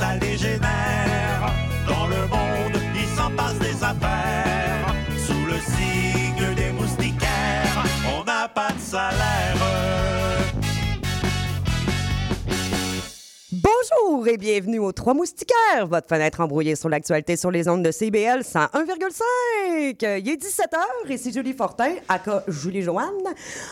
ça dégénère. Dans le monde, il s'en passe des affaires. Sous le signe des moustiquaires, on n'a pas de salaire. Bonjour et bienvenue aux Trois Moustiquaires, votre fenêtre embrouillée sur l'actualité sur les ondes de CBL 101,5. Il est 17h et c'est Julie Fortin, aka Julie Joanne,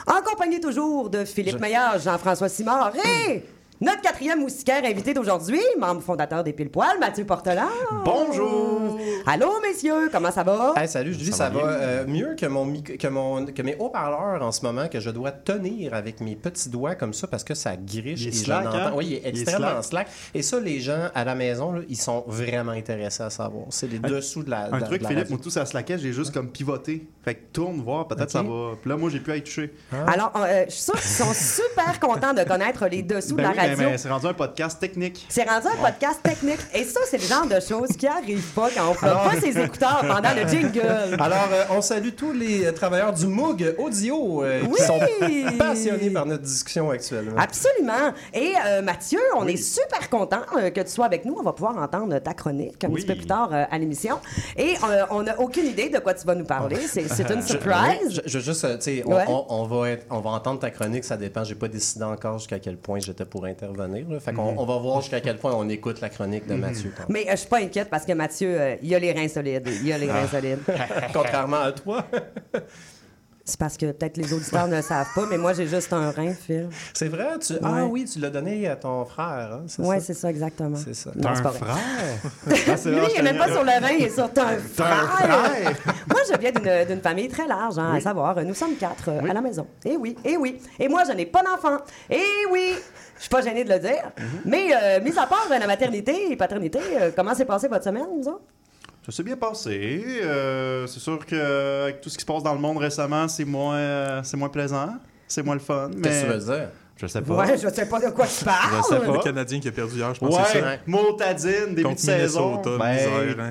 en compagnie toujours de Philippe Meillard, Jean-François Simard et notre quatrième moustiquaire invité d'aujourd'hui, membre fondateur des Pile Poil, Mathieu Portelard. Bonjour! Allô, messieurs, comment ça va? Hey, salut, Julie, ça, va, euh, mieux que, mon, que, mon, que mes haut-parleurs en ce moment que je dois tenir avec mes petits doigts comme ça parce que ça griche Il est et slack, hein? Oui, il est Il est extrêmement slack. slack. Et ça, les gens à la maison, là, ils sont vraiment intéressés à savoir. C'est les dessous de la. Un truc, de la Philippe, moi, tout ça slackait, j'ai juste comme pivoté. Fait que tourne, voir, peut-être ça va. Puis là, moi, j'ai pu être touché. Alors, euh, je suis sûre qu'ils sont super contents de connaître les dessous Ben de la radio. C'est rendu un podcast technique. C'est rendu un podcast technique. Et ça, c'est le genre de choses qui arrivent pas quand on fait pas ses écouteurs pendant le jingle. Alors, euh, on salue tous les euh, travailleurs du Moog Audio euh, Oui! qui sont passionnés par notre discussion actuelle. Absolument. Et euh, Mathieu, on est super content que tu sois avec nous. On va pouvoir entendre ta chronique un Oui. petit peu plus tard à l'émission. Et on n'a aucune idée de quoi tu vas nous parler. C'est une surprise. Je, je veux juste, tu sais, on, Ouais. on- on va être- on va entendre ta chronique, ça dépend. J'ai pas décidé encore jusqu'à quel point j'étais pour intervenir. là. Fait qu'on on va voir jusqu'à quel point on écoute la chronique de Mathieu. tantôt. Mais euh, je suis pas inquiète parce que Mathieu, euh, il a les reins solides. Il a les reins Ah. solides. Contrairement à toi. C'est parce que peut-être les auditeurs ne le savent pas, mais moi, j'ai juste un rein, Phil. C'est vrai? Tu... Ah oui, tu l'as donné à ton frère. Hein? c'est Oui, ça? c'est ça, exactement. C'est ça. Non, c'est pas vrai. Ah, Lui, il n'est même pas sur le rein, il est sur ton frère. frère? moi, je viens d'une- d'une famille très large, hein, à savoir, nous sommes quatre euh, à la maison. Eh oui, eh oui. Et moi, je n'ai pas d'enfant. Eh oui. Je suis pas gênée de le dire. Mais, euh, mis à part euh, la maternité et paternité, euh, comment s'est passée votre semaine, nous autres? Ça s'est bien passé. Euh, c'est sûr qu'avec tout ce qui se passe dans le monde récemment, c'est moins, euh, c'est moins plaisant. C'est moins le fun. Mais... Qu'est-ce que tu veux dire? Je sais pas. Ouais, je sais pas de quoi tu parles. Je sais pas. Le Canadien qui a perdu hier, je pense que c'est ça. Ouais, Motadine, début Contre de saison. Minnesota, Ben, misère, hein.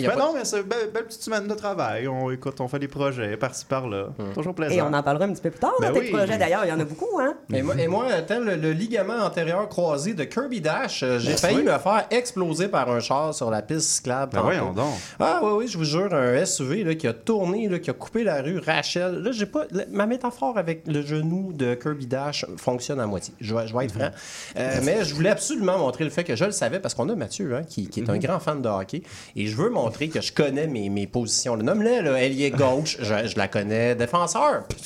Ben non, mais c'est une belle, belle petite semaine de travail. On, écoute, on fait des projets par-ci par-là. Toujours plaisant. Et on en parlera un petit peu plus tard, Ben dans tes oui. projets d'ailleurs. Il y en a beaucoup, hein? Et moi, et moi, tel le, le ligament antérieur croisé de Kirby Dash, euh, j'ai failli me faire exploser par un char sur la piste cyclable. Ben voyons donc. Ah oui, oui, je vous jure, un SUV là, qui a tourné, là, qui a coupé la rue Rachel. Là, j'ai pas. la- ma métaphore avec le genou de Kirby Dash fonctionne à moitié. Je vais, je vais être franc. Euh, mais je voulais absolument montrer le fait que je le savais parce qu'on a Mathieu, hein, qui, qui est un grand fan de hockey. Et je veux montrer que je connais mes, mes positions. Le nomme-le, là, ailier gauche, je, je la connais. Défenseur,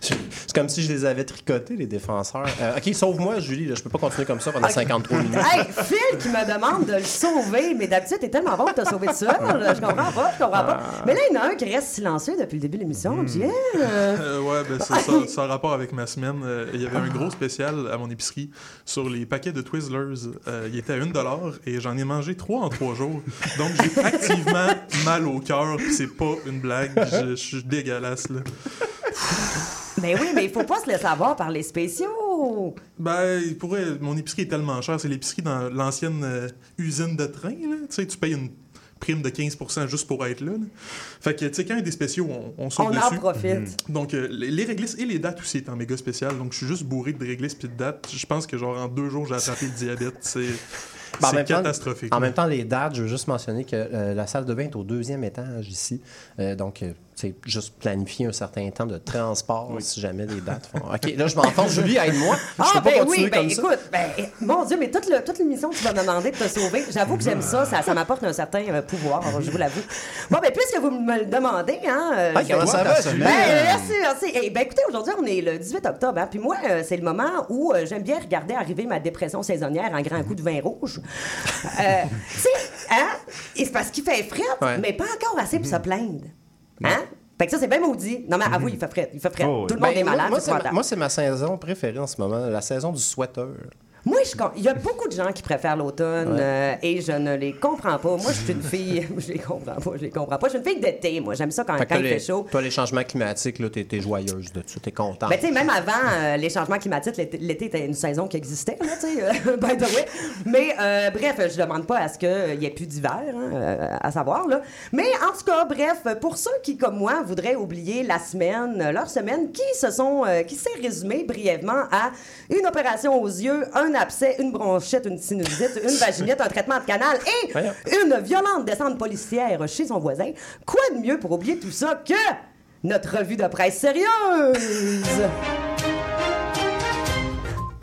c'est comme si je les avais tricotés, les défenseurs. Euh, ok, sauve-moi, Julie, là, je peux pas continuer comme ça pendant 53 minutes. Hey, Phil qui me demande de le sauver, mais d'habitude, t'es tellement bon te sauver tout seul. Je comprends pas, je comprends pas. Mais là, il y en a un qui reste silencieux depuis le début de l'émission. Bien. euh, Euh, ouais, ben c'est ça, ça a rapport avec ma semaine. Euh, Il y avait un gros spécial à mon épicerie sur les paquets de Twizzlers. Euh, il était à 1$ et j'en ai mangé 3 en 3 jours. Donc j'ai activement mal au cœur, c'est pas une blague. Je je suis dégueulasse, là. Mais oui, mais il faut pas se laisser avoir par les spéciaux. Ben, il pourrait, mon épicerie est tellement chère. C'est l'épicerie dans l'ancienne euh, usine de train, là. Tu sais, tu payes une prime de 15% juste pour être là. là. Fait que, tu sais, quand il y a des spéciaux, on, on saute On en profite. Donc, euh, les, réglisses et les dates aussi étant méga spéciales. Donc, je suis juste bourré de réglisses puis de dates. Je pense que, genre, en deux jours, j'ai attrapé le diabète. C'est Ben, en c'est même temps- catastrophique. En même temps, les dates, je veux juste mentionner que euh, la salle de bain est au deuxième étage ici. Euh, donc, c'est juste planifier un certain temps de transport si jamais les dates font. OK, là, je m'enfonce. Julie, aide-moi. Je Ah, peux pas ben continuer oui, ben comme ça. écoute, ben, mon Dieu, mais toute, le- toute l'émission, tu vas me demander de te sauver. J'avoue que j'aime ça, ça, ça m'apporte un certain euh, pouvoir, je vous l'avoue. Bon, ben, puisque vous me le demandez, hein. euh, Ah, je- comment ça va? Ben, merci, merci. Eh ben, écoutez, aujourd'hui, on est le 18 octobre, hein, puis moi, euh, c'est le moment où euh, j'aime bien regarder arriver ma dépression saisonnière en grand coup de vin rouge. Euh, tu sais, hein? Et c'est parce qu'il fait frais, Ouais. mais pas encore assez pour se plaindre. Hein? Fait que ça, c'est bien maudit. Non, mais avoue, il fait frais. Il fait frais. Oh, oui. Tout le monde Ben, est malade. Moi, c'est c'est ma, épouvantable. moi, c'est ma saison préférée en ce moment, la saison du sweater. Moi, je il y a beaucoup de gens qui préfèrent l'automne euh, et je ne les comprends pas. Moi, je suis une fille. je les comprends pas, je les comprends pas. Je suis une fille d'été, moi. J'aime ça quand, Fait il fait chaud. toi, les changements climatiques, là, t'es, joyeuse de ça, t'es contente. Ben, tu sais, même avant euh, les changements climatiques, l'été, était une saison qui existait, là, tu sais, euh, by the way. Mais, euh, bref, je demande pas à ce qu'il n'y ait plus d'hiver, hein, à savoir, là. Mais, en tout cas, bref, pour ceux qui, comme moi, voudraient oublier la semaine, leur semaine, qui se sont, qui s'est résumée brièvement à une opération aux yeux, un abcès, une bronchite, une sinusite, une vaginite, un traitement de canal et Voyons. une violente descente policière chez son voisin, quoi de mieux pour oublier tout ça que notre revue de presse sérieuse?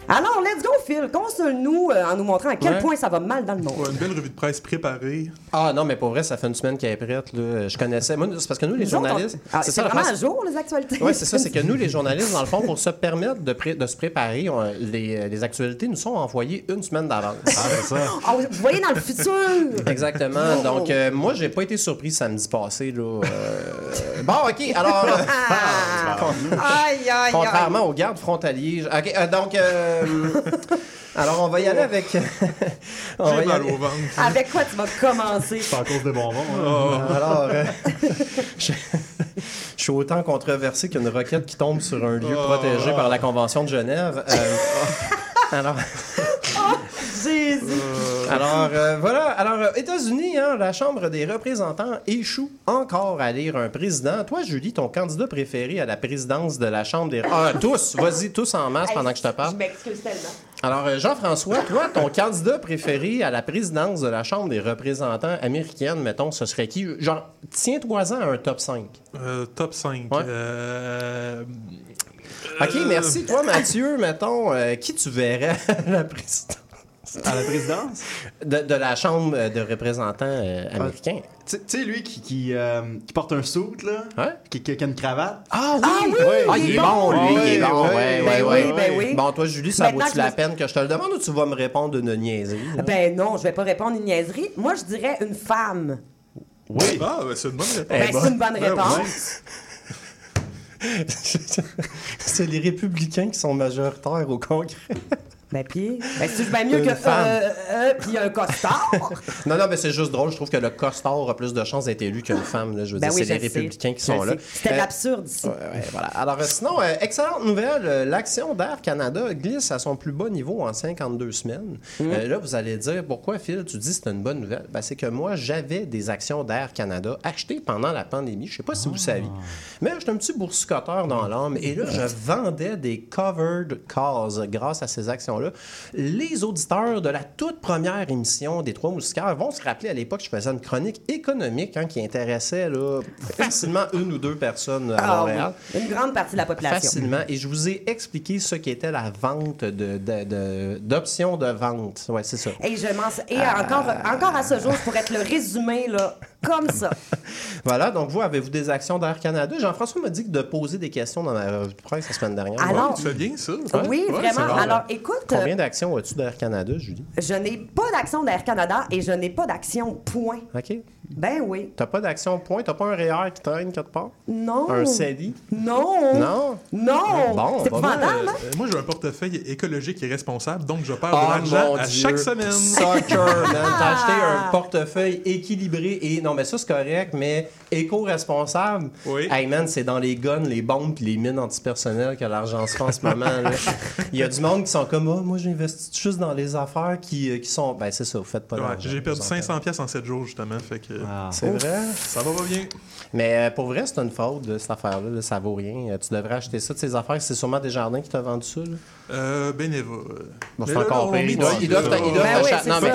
Alors, let's go, Phil. Console-nous euh, en nous montrant à quel Ouais. point ça va mal dans le monde. Ouais, une belle revue de presse préparée. Ah non, mais pour vrai, ça fait une semaine qu'elle est prête. Là. Je connaissais. Moi, c'est parce que nous, les Nous autres, on- journalistes. Ah, c'est la vraiment à jour, les actualités. Oui, c'est ça. C'est que nous, les journalistes, dans le fond, pour se permettre de, pré- de se préparer, on- les, les actualités nous sont envoyées une semaine d'avance. Ah, c'est ça. Ah, vous vous voyez dans le futur. Exactement. Donc, euh, moi, j'ai pas été surpris samedi passé. Là. Euh, Bon, OK. Alors, euh, Ah. Aïe, aïe, aïe. contrairement aux gardes frontaliers. je- OK. euh, donc, euh, alors, on va y aller avec. on va y mal aller- au ventre. Avec quoi tu vas commencer? C'est à cause des bonbons. hein. Alors, euh, je, je suis autant controversé qu'une roquette qui tombe sur un lieu protégé par la Convention de Genève. Euh, alors, Jésus. alors euh, voilà. Alors, euh, États-Unis, hein, la Chambre des représentants échoue encore à lire un président. Toi, Julie, ton candidat préféré à la présidence de la Chambre des... Ah, tous, vas-y, tous en masse pendant que je te parle. Je m'excuse tellement. Alors, euh, Jean-François, toi, ton candidat préféré à la présidence de la Chambre des représentants américaine, mettons, ce serait qui? Genre, tiens-toi-en à un top 5. Euh, top 5. Ouais. Euh, OK, euh, merci. Toi, Mathieu, mettons, euh, qui tu verrais à la présidence? À la présidence? de, de la Chambre de représentants euh, américains? Tu tu sais, lui qui, qui, euh, qui porte un suit, là, qui, qui- a une cravate? Ah oui! Ah oui, Ah, il est bon, lui, il est bon. Ouais, Ouais, Ben ouais, oui, ben oui. Bon, toi, Julie, ça vaut-tu la je- peine que je te le demande ou tu vas me répondre d'une niaiserie? là? Ben non, je vais pas répondre une niaiserie. Moi, je dirais une femme. Oui. Ah, ben, c'est une bonne réponse. Ben, c'est une bonne ouais, réponse. C'est les républicains qui sont majoritaires au Congrès. Ben pis, ben c'est bien mieux que femme. euh, euh, puis un costard. Non, non, mais c'est juste drôle. Je trouve que le costard a plus de chances d'être élu qu'une femme. Là. Je veux Ben dire, oui, c'est les sais. républicains qui Je sont là. C'était Euh, l'absurde ici. Ouais, ouais, voilà. Alors, sinon, euh, excellente nouvelle. L'action d'Air Canada glisse à son plus bas niveau en 52 semaines. Mm. Là, vous allez dire, pourquoi, Phil, tu dis que c'est une bonne nouvelle? Ben, c'est que moi, j'avais des actions d'Air Canada achetées pendant la pandémie. Je sais pas si vous saviez. Mais j'étais un petit boursicoteur dans l'âme. Et là, je vendais des covered cars grâce à ces Les auditeurs de la toute première émission des Trois Moustiquaires vont se rappeler à l'époque, je faisais une chronique économique hein, qui intéressait là, facilement une ou deux personnes à Ah Montréal. oui, Une grande partie de la population. Facilement. Et je vous ai expliqué ce qu'était la vente de, de- de- d'options de, vente. Ouais, c'est ça. Et je m'en et encore encore à ce jour, je pourrais te le résumer là comme ça. Voilà, donc vous, avez-vous des actions d'Air Canada? Jean-François m'a dit que de poser des questions dans la revue de presse la semaine dernière. Alors- Tu fais bien ça. oui, Ouais, vraiment. c'est. Alors écoute, Combien d'actions as-tu d'Air Canada, Julie? je n'ai pas d'action d'Air Canada et je n'ai pas d'action point. OK. Ben oui. T'as pas d'action point? T'as pas un REER qui traîne quelque part? Non. Un CELI? Non. Non? Non. Bon, c'est bah, Moi, épouvantable, euh, hein? moi, j'ai un portefeuille écologique et responsable, donc je perds Oh, de l'argent mon à Dieu. chaque semaine. Soccer, man. T'as acheté Ah. un portefeuille équilibré et non, mais ça c'est correct, mais éco-responsable. Oui. Hey man, c'est dans les guns, les bombes puis les mines antipersonnelles que l'argent se fait en ce moment. là. Il y a du monde qui sont comme oh, moi j'investis juste dans les affaires qui, euh, qui sont. Ben c'est ça, vous faites pas Ouais, d'argent. j'ai perdu vous en faites. 500 pièces en 7 jours, justement. Fait que C'est vrai? ça va pas bien. Mais euh, pour vrai, c'est une faute de cette affaire-là. là, ça vaut rien. Euh, Tu devrais acheter ça de ces affaires. C'est sûrement Desjardins qui t'a vendu ça. Là. Euh, euh. Bon, c'est encore pire. Ils doivent, ils doivent te- ils doivent Ben oui, non, mais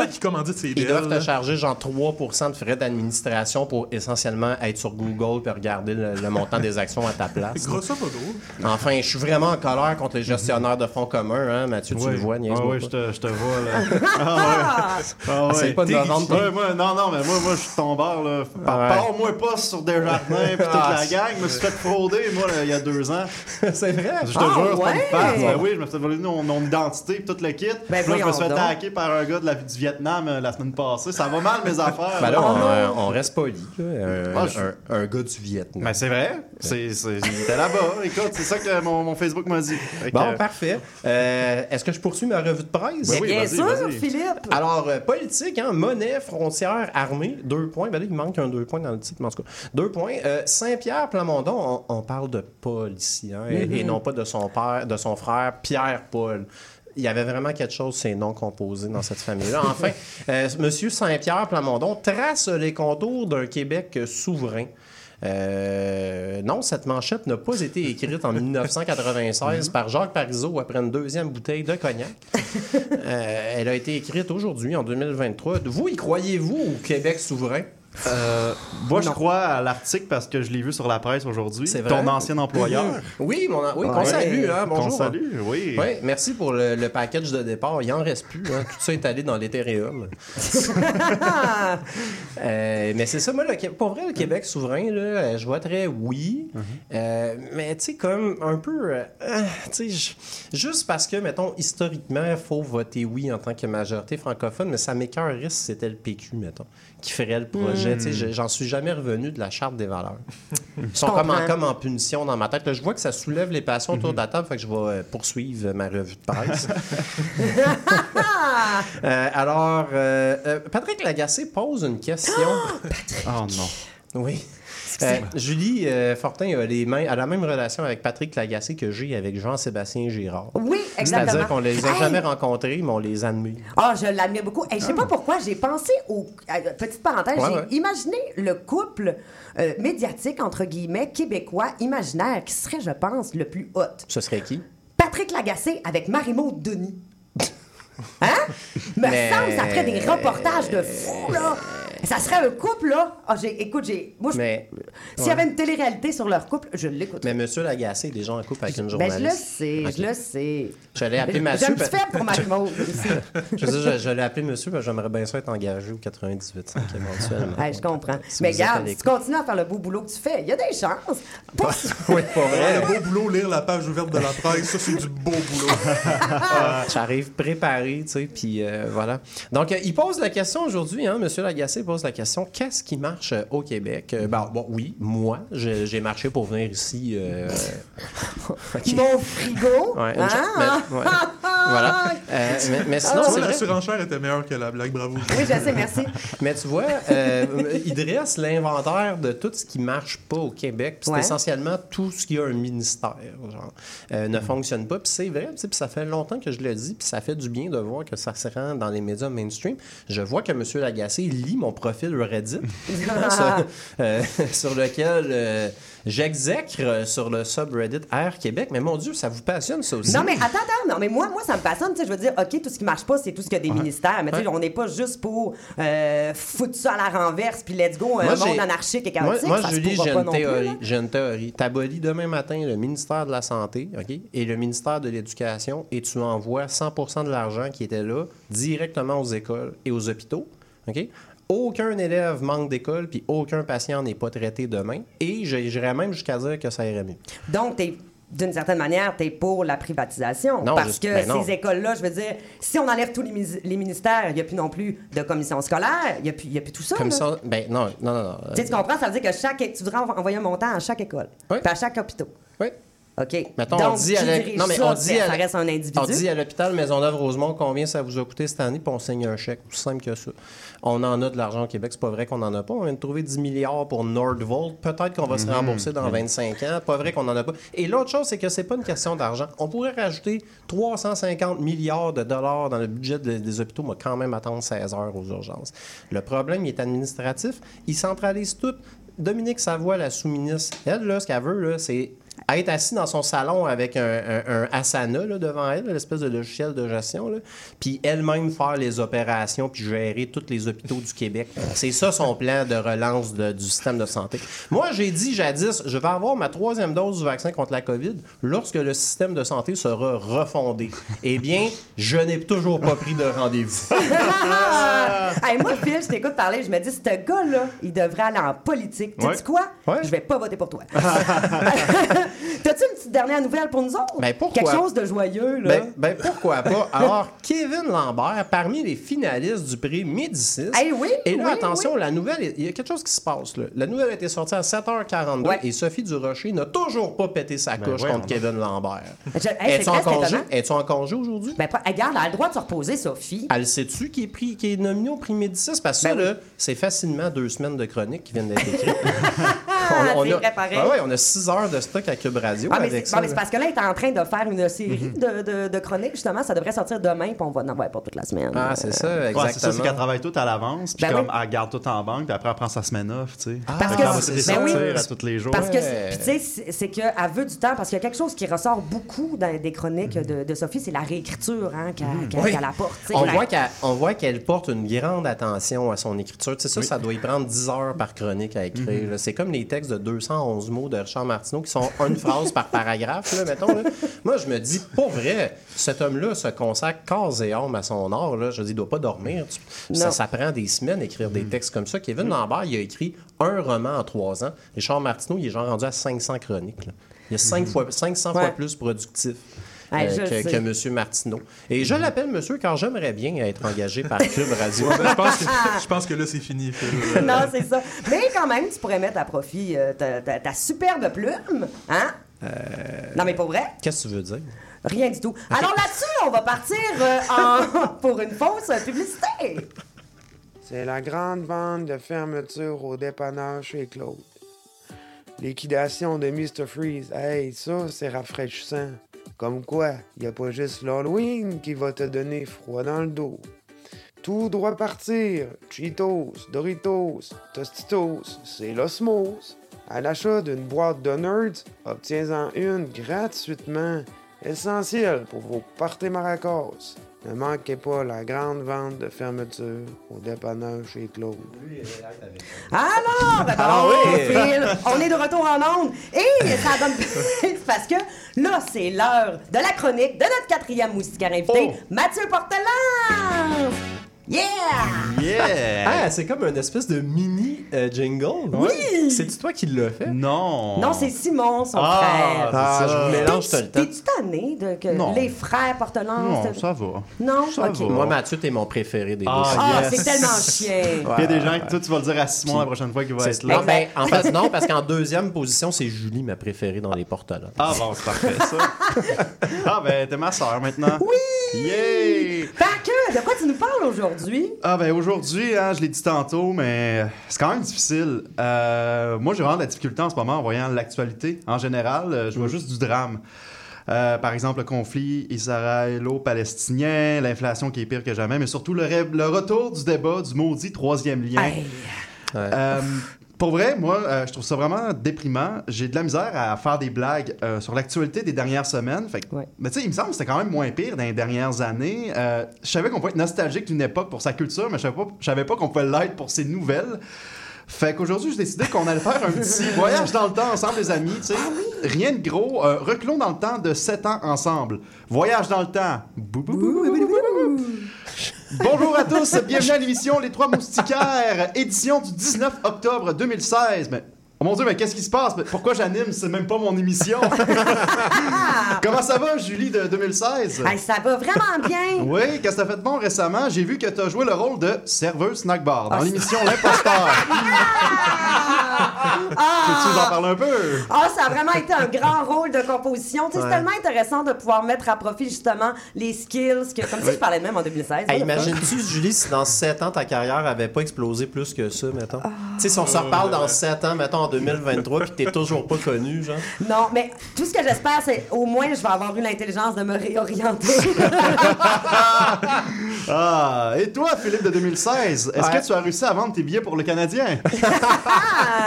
Ils doivent te charger genre 3 de frais d'administration pour essentiellement être sur Google et regarder le, le montant des actions à ta place. Grosso modo. Enfin, je suis vraiment en colère contre les gestionnaires de fonds communs, hein, Mathieu, tu le vois, niaise Ah oui, je te, je te vois, là. ah ouais. Ah ouais. pas de Ouais, moi, non, non, mais moi, moi je suis bar, là. Parle-moi pas sur Desjardins pis toute Ah, la gang. Je me suis fait frauder, moi, il y a deux ans. c'est vrai? Je te Ah, jure, c'est pas une farce. Ben oui, je me suis fait voler mon, mon identité pis tout le kit. Ben Puis là, je me suis fait hacker par un gars de la, du Vietnam euh, la semaine passée. Ça va mal, mes affaires. Ben là, Oh on, euh, on reste poli. Un, Ah, je- un- un gars du Vietnam. Ben c'est vrai. C'est, j'étais là-bas. Écoute, c'est ça que mon, mon Facebook m'a dit. Bon, euh, parfait. Euh, Est-ce que je poursuis ma revue de presse? Ben oui, Bien sûr. Philippe. Alors, euh, politique, hein, monnaie, frontière, armée, deux points. Ben là, il manque un deux points dans le titre, mais en tout cas, deux points. Euh, Saint-Pierre Plamondon, on, on parle de Paul ici, hein, et- et, non pas de son père, de son frère Pierre-Paul. Il y avait vraiment quelque chose, c'est non composé dans cette famille-là. Enfin, euh, Monsieur Saint-Pierre Plamondon trace les contours d'un Québec souverain. Euh, non, cette manchette n'a pas été écrite en 1996 par Jacques Parizeau après une deuxième bouteille de cognac. Euh, elle a été écrite aujourd'hui, en 2023. Vous, y croyez-vous au Québec souverain? Euh, moi, je crois à l'article parce que je l'ai vu sur la presse aujourd'hui. Ton ancien employeur. Oui, mon, oui, qu'on Ouais. salue. Hein, Qu'on bonjour. salue, oui. Oui, merci pour le, le package de départ. Il en reste plus. hein. Tout ça est allé dans l'Ethereum. Ah, Euh, mais c'est ça, moi, le, pour vrai, le Québec souverain, là, euh, je voterais oui. Euh, mais tu sais, comme un peu. tu sais, j- juste parce que, mettons, historiquement, il faut voter oui en tant que majorité francophone, mais ça m'écœurerait si c'était le PQ, mettons, qui ferait le projet. Je- j'en suis jamais revenu de la charte des valeurs. Ils sont comme en, comprends. comme en punition dans ma tête. Là, je vois que ça soulève les passions autour de la table, fait que je vais euh, poursuivre ma revue de presse. Euh, alors, euh, euh, Patrick Lagacé pose une question. Oh non. Oui. Euh, Julie euh, Fortin a, les mains, a la même relation avec Patrick Lagacé que j'ai avec Jean-Sébastien Girard. oui, exactement. C'est-à-dire qu'on les a Hey! jamais rencontrés, mais on les admire. Ah, je l'admire beaucoup. Et je sais pas pourquoi, j'ai pensé au. euh, petite parenthèse, Ouais, j'ai ouais. imaginé le couple euh, médiatique, entre guillemets, québécois, imaginaire, qui serait, je pense, le plus hot. Ce serait qui? Patrick Lagacé avec Marie-Maud Denis. Hein? Me Mais- semble que ça ferait des reportages de fou, là. Ça serait un couple, là. Ah, j'ai, écoute, j'ai. Moi, je- Mais, s'il y avait une télé-réalité sur leur couple, je l'écouterais. mais Monsieur Lagacé est déjà en couple avec une Ben, je journaliste. le sais, je le sais. Je l'ai appelé J'ai un petit pa- faible pour Marie-Maud aussi. Je, veux dire, je, je l'ai appelé Monsieur, parce que j'aimerais bien ça être engagé au 98 éventuellement. Ouais, je comprends. Si Mais vous êtes à regarde, si tu l'écoute. continues à faire le beau boulot que tu fais, il y a des chances. Pas- oui, pour Ouais, vrai. le beau boulot, lire la page ouverte de la presse, ça, c'est du beau boulot. J'arrive préparé, tu sais, puis euh, voilà. Donc, euh, il pose la question aujourd'hui, hein, Monsieur Lagacé pose la question qu'est-ce qui marche euh, au Québec? Euh, ben, Bon, oui, moi, j'ai marché pour venir ici. euh. Mon frigo? Ouais, cha- mais- ouais. voilà. Euh, mais, mais sinon, vois, la surenchère était meilleure que la blague, bravo. Oui, je sais, merci. Mais tu vois, euh, il dresse l'inventaire de tout ce qui marche pas au Québec. puis C'est Ouais. essentiellement tout ce qui a un ministère. Genre, euh, ne fonctionne pas. Puis c'est vrai, puis ça fait longtemps que je le dis, puis ça fait du bien de voir que ça se rend dans les médias mainstream. Je vois que M. Lagacé lit mon profil Reddit, sur, euh, sur lequel euh, j'exècre sur le subreddit Air Québec. Mais mon Dieu, ça vous passionne ça aussi? Non, mais attends, attends, non, mais moi, moi, ça me passionne, tu sais, je veux dire, OK, tout ce qui marche pas, c'est tout ce qu'il y a des ministères, mais tu sais, Ouais. on n'est pas juste pour euh, foutre ça à la renverse, puis let's go, un Moi, monde anarchique et Moi, chaotique, moi, se Julie, j'ai une théorie. J'ai une théorie. T'abolis demain matin le ministère de la Santé ok, et le ministère de l'Éducation et tu envoies 100% de l'argent qui était là directement aux écoles et aux hôpitaux. ok? Aucun élève manque d'école, puis aucun patient n'est pas traité demain. Et je- j'irais même jusqu'à dire que ça irait mieux. Donc, t'es d'une certaine manière, tu es pour la privatisation. Non, parce je- que ben ces écoles-là, je veux dire, si on enlève tous les, ministères, il n'y a plus non plus de commission scolaire, il n'y a, plus- y a plus tout ça. Comme là. ça, ben non, non, non. non. Tu comprends? Ça veut dire que chaque, tu voudrais envo- envoyer un montant à chaque école, Oui. puis à chaque hôpital. Oui. OK. Mettons, Donc, on dit à la- non, mais ça, on dit c'est- à ça la- reste un individu? On dit à l'hôpital Maisonneuve-Rosemont combien ça vous a coûté cette année, puis on signe un chèque. Aussi simple que ça. On en a de l'argent au Québec. C'est pas vrai qu'on en a pas. On vient de trouver 10 milliards pour Nordvolt. Peut-être qu'on va se rembourser dans 25 ans. Pas vrai qu'on en a pas. Et l'autre chose, c'est que c'est pas une question d'argent. On pourrait rajouter 350 milliards de dollars dans le budget de- des hôpitaux, mais quand même attendre 16 heures aux urgences. Le problème, il est administratif. Ils centralisent tout. Dominique Savoie, la sous-ministre, elle, là, ce qu'elle veut, là, c'est être assis dans son salon avec un, un- un Asana là, devant elle, l'espèce de logiciel de gestion, là, puis elle-même faire les opérations puis gérer tous les hôpitaux du Québec. C'est ça son plan de relance de- du système de santé. Moi, j'ai dit jadis, je vais avoir ma troisième dose du vaccin contre la COVID lorsque le système de santé sera refondé. Eh bien, je n'ai toujours pas pris de rendez-vous. Hey, moi, Phil, je t'écoute parler, je me dis, ce gars-là, il devrait aller en politique. Tu Ouais. dis quoi? Ouais. Je vais pas voter pour toi. T'as-tu une petite dernière nouvelle pour nous autres? Ben, pourquoi? Quelque chose de joyeux, là. Ben, ben, pourquoi pas? Alors, Kevin Lambert, parmi les finalistes du prix Médicis. Eh oui, Et là, oui, attention, oui. la nouvelle, il y a quelque chose qui se passe. Là. La nouvelle a été sortie à 7h42 Ouais. et Sophie Durocher n'a toujours pas pété sa couche voyons contre Kevin Lambert. Je- hey, Es-tu en. Es-tu en congé aujourd'hui? Ben, pas- hey, regarde, elle a le droit de se reposer, Sophie. Elle sait-tu qui est, pris, qui est nominé au prix Médicis? Parce que ça, Ben oui. là, c'est facilement deux semaines de chronique qui viennent d'être écrites. C'est a. Ah ouais, on a six heures de stock à Cube Radio Ah, mais avec c'est ça. bon, mais c'est là. parce que là, elle est en train de faire une série Mhm. de, de, de chroniques, justement. Ça devrait sortir demain, puis on va en avoir pour toute la semaine. Ah, c'est ça, Ouais, exactement. c'est ça, c'est qu'elle travaille tout à l'avance, puis Ben comme oui. elle garde tout en banque, puis après elle prend sa semaine off, tu sais. Ah, Parce que c'est- ben oui. sortir à tous les jours. Parce que, tu sais, c'est- c'est qu'elle veut du temps, parce qu'il y a quelque chose qui ressort beaucoup dans des chroniques de, de Sophie, c'est la réécriture hein, qu'elle qu'elle- Oui. qu'elle apporte. On La- voit qu'elle on voit qu'elle porte une grande attention à son écriture. Tu sais, ça, ça doit y prendre 10 heures par chronique à écrire. là. C'est comme les textes de 211 mots de Richard Martineau qui sont une phrase par paragraphe, là, mettons. là. Moi, je me dis, pour vrai, cet homme-là se consacre corps et âme à son art. Là. Je dis, il doit pas dormir. Tu- Ça, prend des semaines écrire des textes comme ça. Kevin Lambert, il a écrit un roman en trois ans. Richard Martineau, il est genre rendu à 500 chroniques. là. Il est cinq fois, 500 fois plus productif. Ouais, euh, que, Monsieur Martineau. Et je l'appelle Monsieur car j'aimerais bien être engagé par Club Radio. Ben, je, pense que, je pense que là, c'est fini. Euh, non, c'est ça. Mais quand même, tu pourrais mettre à profit euh, ta, ta- ta superbe plume. Hein? Euh. Non, mais pas vrai? Qu'est-ce que tu veux dire? Rien du tout. Alors là-dessus, on va partir euh, en- pour une fausse publicité. C'est la grande vente de fermeture au dépanneur chez Claude. Liquidation de Mr. Freeze. Hey, ça, c'est rafraîchissant. Comme quoi, y a pas juste l'Halloween qui va te donner froid dans le dos. Tout droit partir. Cheetos, Doritos, Tostitos, c'est l'osmose. À l'achat d'une boîte de Nerds, obtiens-en une gratuitement. Essentiel pour vos parties maracas. Ne manquez pas la grande vente de fermeture au dépanneur chez Claude. Alors, Ah oui. Phil, on est de retour en onde. Et ça donne... Parce que là, c'est l'heure de la chronique de notre quatrième moustiquaire invité, Oh. Mathieu Portelance. Yeah! Yeah! Ah, c'est comme une espèce de mini euh, jingle. Oui! C'est-tu toi qui l'as fait? Non! Non, c'est Simon, son Ah, frère. Ah, je vous mélange tout le temps. T'es-tu tanné de que Non. les frères Portelance... Non, ça va. Non? ça va. Moi, Mathieu, t'es mon préféré des Ah, deux. Ah, Yes. c'est tellement chien. Puis il y a des gens que toi, tu vas le dire à Simon la prochaine fois qu'il va C'est- être là. Non, ben, en fait, non, parce qu'en deuxième position, c'est Julie, ma préférée dans les porte-là. Ah bon, c'est parfait, ça. ah ben, t'es ma soeur maintenant. Oui! Yay! Fait que, de quoi tu nous parles aujourd'hui? Ah ben aujourd'hui, hein, je l'ai dit tantôt, mais c'est quand même difficile. Euh, moi, j'ai vraiment de la difficulté en ce moment en voyant l'actualité. En général, euh, je vois juste du drame. Euh, par exemple, le conflit israélo-palestinien, l'inflation qui est pire que jamais, mais surtout le, retour du débat du maudit troisième lien. Hey. Euh, pour vrai, moi, euh, je trouve ça vraiment déprimant. J'ai de la misère à faire des blagues euh, sur l'actualité des dernières semaines. Fait que- Ouais. Mais tu sais, il me semble que c'était quand même moins pire dans les dernières années. Euh, je savais qu'on pouvait être nostalgique d'une époque pour sa culture, mais je savais pas, je savais pas qu'on pouvait l'être pour ses nouvelles. Fait qu'aujourd'hui, j'ai décidé qu'on allait faire un petit voyage dans le temps ensemble, les amis. tu sais. Rien de gros. Euh, reculons dans le temps de 7 ans ensemble. Voyage dans le temps. Bou, bou, bou. Bonjour à tous, bienvenue à l'émission Les Trois Moustiquaires, édition du 19 octobre 2016. Mais, oh mon Dieu, mais qu'est-ce qui se passe? Pourquoi j'anime? C'est même pas mon émission. Comment ça va, Julie de 2016? Hey, ça va vraiment bien. Oui, qu'est-ce que t'as fait de bon récemment? J'ai vu que t'as joué le rôle de serveuse snack bar dans Ah, l'émission L'Imposteur. Peux-tu nous en parler un peu? Ah, ça a vraiment été un grand rôle de composition. Tu C'est tellement intéressant de pouvoir mettre à profit justement les skills, que, comme si je parlais de même en 2016. Hey, Imagines-tu, Julie, si dans 7 ans, ta carrière avait pas explosé plus que ça, mettons? Ah. Tu sais, si on se reparle dans 7 ans, mettons en 2023, puis t'es toujours pas connu, genre. Non, mais tout ce que j'espère, c'est au moins je vais avoir eu l'intelligence de me réorienter. Ah, et toi, Philippe de 2016, est-ce Ouais. que tu as réussi à vendre tes billets pour le Canadien?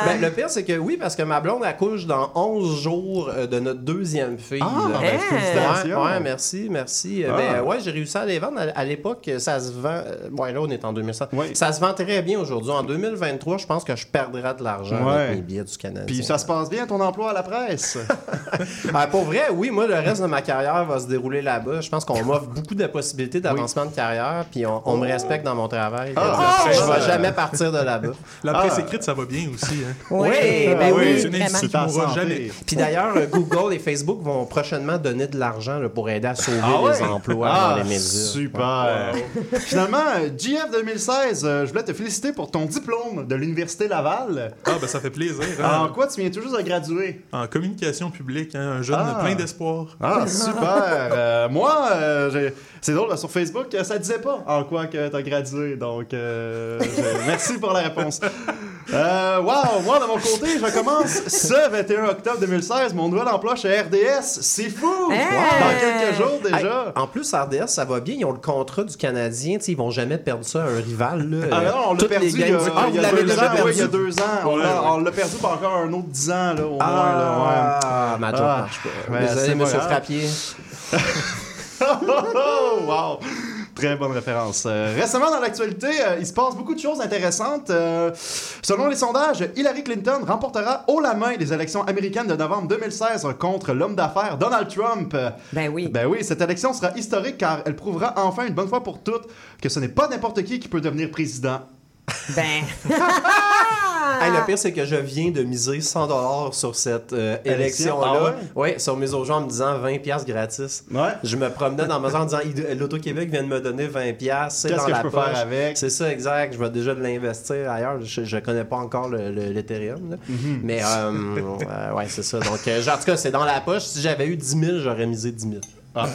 Ben, le pire, c'est que oui, parce que ma blonde accouche dans 11 jours euh, de notre deuxième fille. Ah, ben, félicitations. Ouais, ouais, merci, merci. Ah. Ben, ouais, j'ai réussi à les vendre. À, l'époque, ça se vend. euh, Ouais, là, on est en 2005. Oui. Ça se vend très bien aujourd'hui. En 2023, je pense que je perdrai de l'argent Ouais. avec mes billets du Canadien. Puis ça se passe bien ton emploi à la presse? Ah, pour vrai, oui, moi, le reste de ma carrière va se dérouler là-bas. Je pense qu'on m'offre beaucoup de possibilités d'avancement de carrière, puis on, on me respecte dans mon travail. Ah, je ah, vais jamais partir de là-bas. La presse Ah. écrite, ça va bien aussi. Hein. Oui, Oui, ben oui, oui, c'est une industrie. En mourra jamais. Puis d'ailleurs, euh, Google et Facebook vont prochainement donner de l'argent là, pour aider à sauver Ah les emplois Ah, dans les médias. Super. Finalement, euh, GF 2016, euh, je voulais te féliciter pour ton diplôme de l'Université Laval. Ah, ben ça fait plaisir. En hein. quoi tu viens juste de graduer? En communication publique, hein, un jeune Ah. plein d'espoir. Ah, super! Euh, moi, euh, j'ai- c'est drôle, là, sur Facebook, euh, ça disait pas en quoi que t'as gradué, donc euh, je- merci pour la réponse. Euh, wow, moi, de mon côté, je commence ce 21 octobre 2016 mon nouvel emploi chez RDS. C'est fou! Hein? Dans quelques jours déjà. Hey, en plus, RDS, ça va bien. Ils ont le contrat du Canadien. Tu sais, ils vont jamais perdre ça à un rival. Là. Ah non, on l'a perdu les il y a, gangs du- Ah, il y a deux déjà ans. ouais, il y a perdu. deux ans. On l'a- ouais. perdu pour encore un autre 10 ans, là, au moins. là, ouais. Ah, ma joke Ah, marche pas. Désolé, c'est monsieur. Frappier. Oh, wow! Très bonne référence. Euh, récemment, dans l'actualité, euh, il se passe beaucoup de choses intéressantes. Euh, selon les sondages, Hillary Clinton remportera haut la main les élections américaines de novembre 2016 contre l'homme d'affaires Donald Trump. Ben oui. Ben oui, cette élection sera historique car elle prouvera enfin une bonne fois pour toutes que ce n'est pas n'importe qui qui peut devenir président. Ben. Hey, le pire, c'est que je viens de miser 100$ sur cette euh, Élection? élection-là. Ah ouais? sur mes autres gens en me disant 20$ gratis. Ouais. Je me promenais dans ma maison en disant l'Auto-Québec vient de me donner 20$, c'est Qu'est-ce dans que la je peux poche. faire avec? C'est ça, exact. Je vais déjà l'investir ailleurs. Je, je connais pas encore le- le- l'Ethereum. Mhm. Mais, euh, euh, ouais, c'est ça. Donc, euh, genre, en tout cas, c'est dans la poche. Si j'avais eu 10 000, j'aurais misé 10 000. Ah,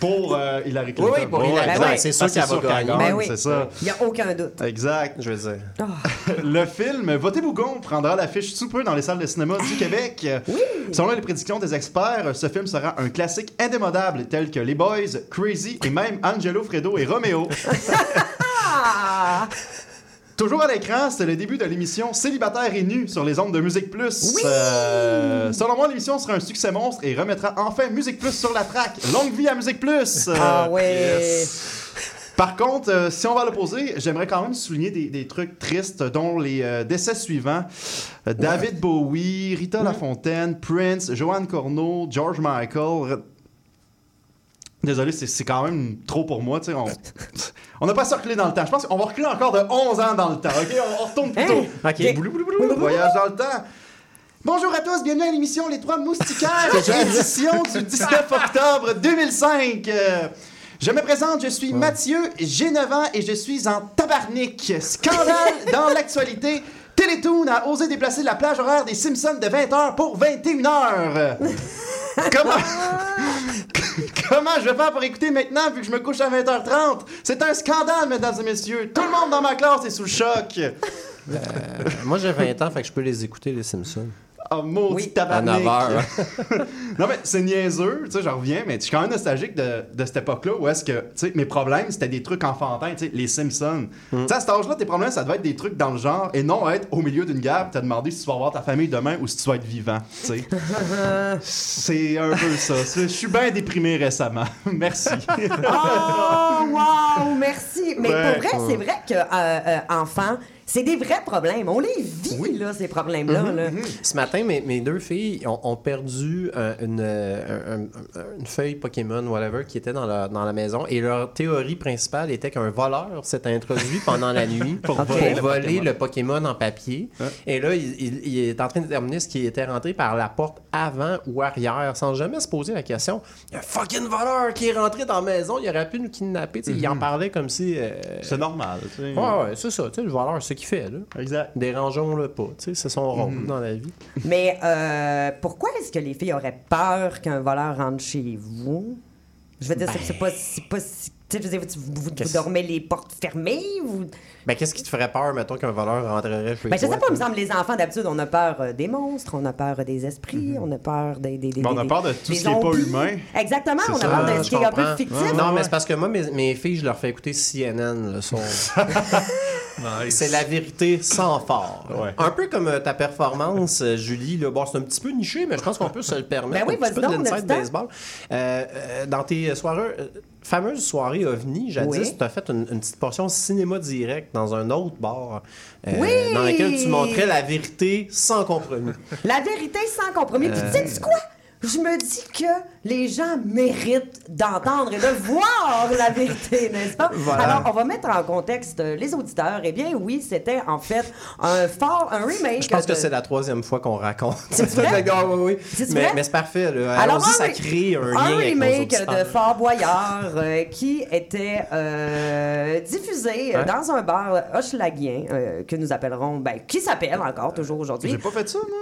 pour euh, Hillary Clinton. Oui, oui, pour Hillary. Ben oui. C'est sûr Ah, c'est qu'elle va gagner. Ben oui. c'est ça. Il n'y a aucun doute. Exact. Je veux dire. Le film Votez Bougon prendra l'affiche sous peu dans les salles de cinéma du Québec. Selon les prédictions des experts, ce film sera un classique indémodable tel que Les Boys, Crazy et même Angelo, Fredo et Romeo. Toujours à l'écran, c'est le début de l'émission Célibataire et nu sur les ondes de Musique Plus. Euh, selon moi, l'émission sera un succès monstre et remettra enfin Musique Plus sur la traque. Longue vie à Musique Plus. Euh, Ah ouais. Par contre, euh, si on va à l'opposé, j'aimerais quand même souligner des, des trucs tristes, dont les euh, décès suivants. Euh, David Bowie, Rita Lafontaine, Prince, Joanne Corneau, George Michael. Désolé, c'est c'est quand même trop pour moi. tu sais, On on n'a pas ça reculé dans le temps. Je pense qu'on va reculer encore de 11 ans dans le temps. OK? On, on retourne plus tôt. OK. Boulou, boulou, boulou, Voyage dans le temps. Bonjour à tous, bienvenue à l'émission Les Trois Moustiquaires, édition du 19 octobre 2005. Euh, je me présente, je suis Mathieu, j'ai 9 ans et je suis en tabarnak. Scandale dans l'actualité. Télétoon a osé déplacer la plage horaire des Simpsons de 20h pour 21h. Comment... Comment je vais faire pour écouter maintenant vu que je me couche à 20h30? C'est un scandale, mesdames et messieurs. Tout le monde dans ma classe est sous le choc. Moi, j'ai 20 ans, fait que je peux les écouter, les Simpsons. Oh, maudit Oui. À tabarnak. 9 h. Non, mais c'est niaiseux, tu sais, j'en reviens, mais je suis quand même nostalgique de, de cette époque-là où est-ce que, tu sais, mes problèmes, c'était des trucs enfantins, tu sais, les Simpsons. Tu sais, à cet âge-là, tes problèmes, ça doit être des trucs dans le genre et non être au milieu d'une guerre te demander si tu vas voir ta famille demain ou si tu vas être vivant, tu sais. c'est un peu ça. Je suis bien déprimé récemment. Merci. Oh, wow, merci. Mais Ouais. pour vrai, c'est vrai que euh, euh, enfant, c'est des vrais problèmes. On les vit, là, ces problèmes-là. là. Ce matin, mes, mes deux filles ont, ont perdu euh, une, euh, un- un- une feuille Pokémon, whatever, qui était dans la, dans la maison. Et leur théorie principale était qu'un voleur s'est introduit pendant la nuit pour, voler pour voler le Pokémon en papier. Et là, il, il- il est en train de déterminer ce qui était rentré par la porte avant ou arrière, sans jamais se poser la question. Il y a un fucking voleur qui est rentré dans la maison, il aurait pu nous kidnapper. Il en parlait comme si. euh, c'est normal. Ouais, ouais, c'est ça. Tu sais, le voleur, c'est ce qu'il fait, là. Exact. Dérangeons-le pas. Tu sais, c'est son rôle dans la vie. Mais euh, pourquoi est-ce que les filles auraient peur qu'un voleur rentre chez vous? Je veux dire, c'est- c'est pas, c'est pas si- tu sais, je veux dire, vous, vous- vous dormez les portes fermées? Vous... Ben, qu'est-ce qui te ferait peur, mettons, qu'un voleur rentrerait chez Ben, je sais pas, il me semble, les enfants, d'habitude, on a peur euh, des monstres, on a peur des esprits, on a peur des. des, des Ben, on a peur de tout ce qui est pas humain. Exactement, C'est on a ça. peur Ah, de ce je qui est un peu fictif. Non, mais c'est parce que moi, mes, mes filles, je leur fais écouter CNN le soir. Nice. C'est la vérité sans. Ouais. Un peu comme euh, ta performance, euh, Julie. Là. Bon, c'est un petit peu niché, mais je pense qu'on peut se le permettre. Ben oui, un petit peu de baseball. Euh, euh, dans tes soirées, euh, fameuses soirées OVNI, jadis, Oui. tu as fait une, une petite portion cinéma direct dans un autre bar euh, Oui! dans lequel tu montrais la vérité sans compromis. La vérité sans compromis. Puis tu sais quoi? Je me dis que les gens méritent d'entendre et de voir la vérité, n'est-ce pas? Voilà. Alors, on va mettre en contexte euh, les auditeurs. Eh bien, oui, c'était en fait un fort, un remake. Je pense que c'est la troisième fois qu'on raconte. C'est vrai? Oui, oui. Mais, c'est parfait. Là. Alors, un ça crée un, un lien avec nos remake de Fort Boyard euh, qui était euh, diffusé dans un bar hochelaguien euh, que nous appellerons, ben, qui s'appelle encore toujours aujourd'hui. J'ai pas fait ça, moi.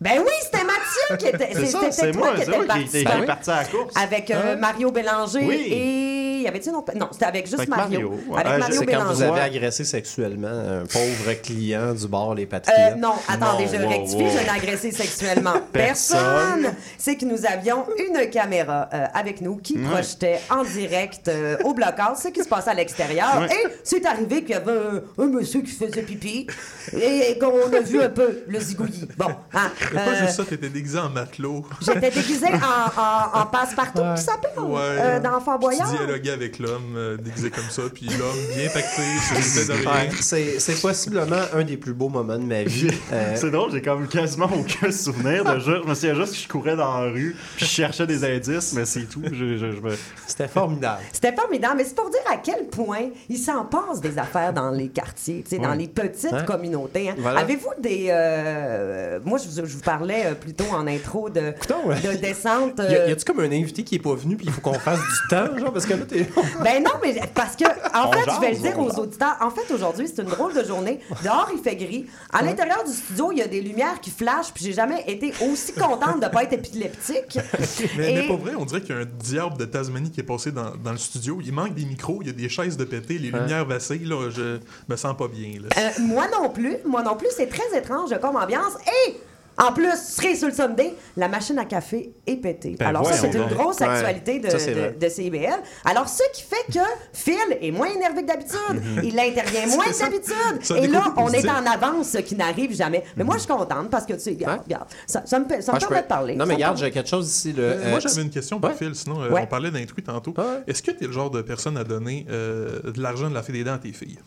Ben oui, c'était Mathieu qui était. C'était toi moi, qui étais est parti à la course. Avec euh, Mario Bélanger Oui. et. Y avait-tu une autre. Non, c'était avec juste Avec Mario. Mario, ouais. Avec Euh, Mario C'est quand vous avez agressé sexuellement un pauvre client du bar Les Patriotes. Euh, non, attendez, Non, je wow, rectifie, wow. je n'ai agressé sexuellement Personne. personne. C'est que nous avions une caméra euh, avec nous qui projetait en direct euh, au blocage ce qui se passait à l'extérieur. Ouais. Et c'est arrivé qu'il y avait un, un monsieur qui faisait pipi et qu'on a vu un peu le zigouillis. Bon, hein, pas juste ça, t'étais déguisé en matelot. J'étais déguisée en, en, en passe-partout, qui s'appelle, Ouais. euh, dans Fort Boyard. Tu dialoguais avec l'homme euh, déguisé comme ça, puis l'homme bien pacté, sur le de rien. C'est, c'est possiblement un des plus beaux moments de ma vie. Euh, C'est drôle, j'ai comme quasiment aucun souvenir de jeu. Je me souviens juste que je courais dans la rue, puis je cherchais des indices, mais c'est tout. Je, je- je me- c'était formidable. C'était formidable, mais c'est pour dire à quel point il s'en passe des affaires dans les quartiers, dans les petites Hein? communautés. hein. Voilà. Avez-vous des... euh, moi, je vous, je vous parlais plutôt en intro de, ouais. de descente... Y, a, euh, y a-tu comme un invité qui est pas venu puis il faut qu'on fasse du temps, genre, parce que là, t'es. Ben non, mais parce que, en On fait, jase, je vais le dire aux jase. auditeurs. En fait, aujourd'hui, c'est une drôle de journée. Dehors, il fait gris. À l'intérieur du studio, il y a des lumières qui flashent, puis j'ai jamais été aussi contente de pas être épileptique. Mais, mais Et- pour vrai, on dirait qu'il y a un diable de Tasmanie qui est passé dans, dans le studio. Il manque des micros, il y a des chaises de pété, les lumières vacillent. Là, je me sens pas bien. Là. Euh, moi non plus. Moi non plus. C'est très étrange comme ambiance. Et en plus, cerise sur le Sunday, la machine à café est pétée. Ben Alors ça, c'est une grosse Ouais. actualité de, Ça, c'est de- vrai. de CIBL. Alors, ce qui fait que Phil est moins énervé que d'habitude. Il intervient moins que d'habitude. Et là, on est en avance, ce qui n'arrive jamais. Mais moi, je suis contente parce que, tu sais, regarde, ça, ça me, ça me Ah, je permet peux- de parler. Non, mais regarde, j'ai quelque chose ici. Là. Euh, Euh, Moi, j'avais une question pour ouais. Phil. Sinon, euh, Ouais. on parlait d'intrus tantôt. Ouais. Est-ce que tu es le genre de personne à donner euh, de l'argent de la fée des dents à tes filles?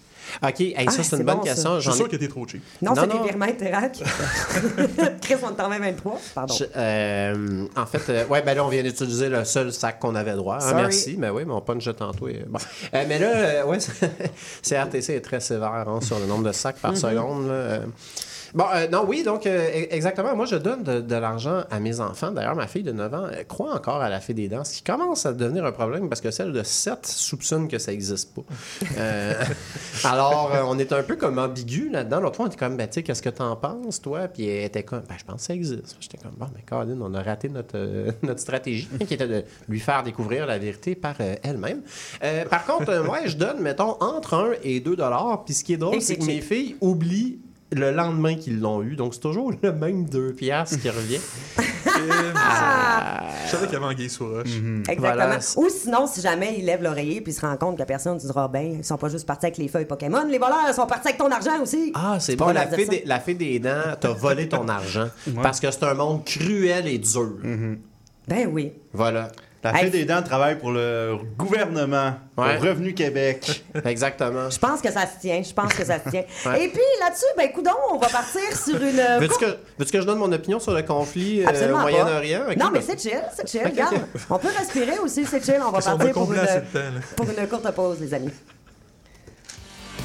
Ok, hey, Ah, ça, c'est c'est une bonne bon, ça. question. Je suis sûr que t'es trop cheap. Non, Non, c'est des virements Interac. Chris, on est en même 23. Pardon. Je- euh, en fait, euh, ouais, ben là, on vient d'utiliser le seul sac qu'on avait droit. hein, merci, mais oui, mais on punch tantôt. et- Bon. Euh, mais là, euh, ouais, CRTC est très sévère hein, sur le nombre de sacs par seconde. là. Bon, euh, non, oui, donc, euh, e- exactement. Moi, je donne de, de l'argent à mes enfants. D'ailleurs, ma fille de 9 ans elle croit encore à la fée des dents, ce qui commence à devenir un problème parce que celle de 7 soupçonne que ça n'existe pas. Euh, alors, on est un peu comme ambigu là-dedans. L'autre fois, on était comme, ben, tu sais, qu'est-ce que t'en penses, toi? Puis elle était comme, ben, je pense que ça existe. J'étais comme, bon, mais Colin, on a raté notre, notre stratégie, qui était de lui faire découvrir la vérité par elle-même. Par contre, moi, je donne, mettons, entre 1 et 2 dollars. Puis ce qui est drôle, c'est que mes filles oublient le lendemain qu'ils l'ont eu. Donc, c'est toujours le même 2 piastres qui revient. Je savais qu'il y avait Anguille sous roche. Exactement. Voilà. Ou sinon, si jamais il lève l'oreiller puis il se rend compte que personne ne dira ben, ils sont pas juste partis avec les feuilles Pokémon, les voleurs ils sont partis avec ton argent aussi. Ah, c'est bon. La fée, des, la fée des dents t'a volé ton argent. Parce que c'est un monde cruel et dur. Ben oui. Voilà. La Hey. fée des dents travaille pour le gouvernement, Ouais. pour Revenu Québec. Exactement. Je pense que ça se tient. Je pense que ça se tient. Ouais. Et puis là-dessus, ben coudon, on va partir sur une. Veux-tu que, veux-tu que je donne mon opinion sur le conflit euh, au. Moyen-Orient? Non, mais ben- c'est chill, c'est chill. Regarde, on peut respirer aussi, c'est chill. On va partir va pour une, pour une courte pause, les amis.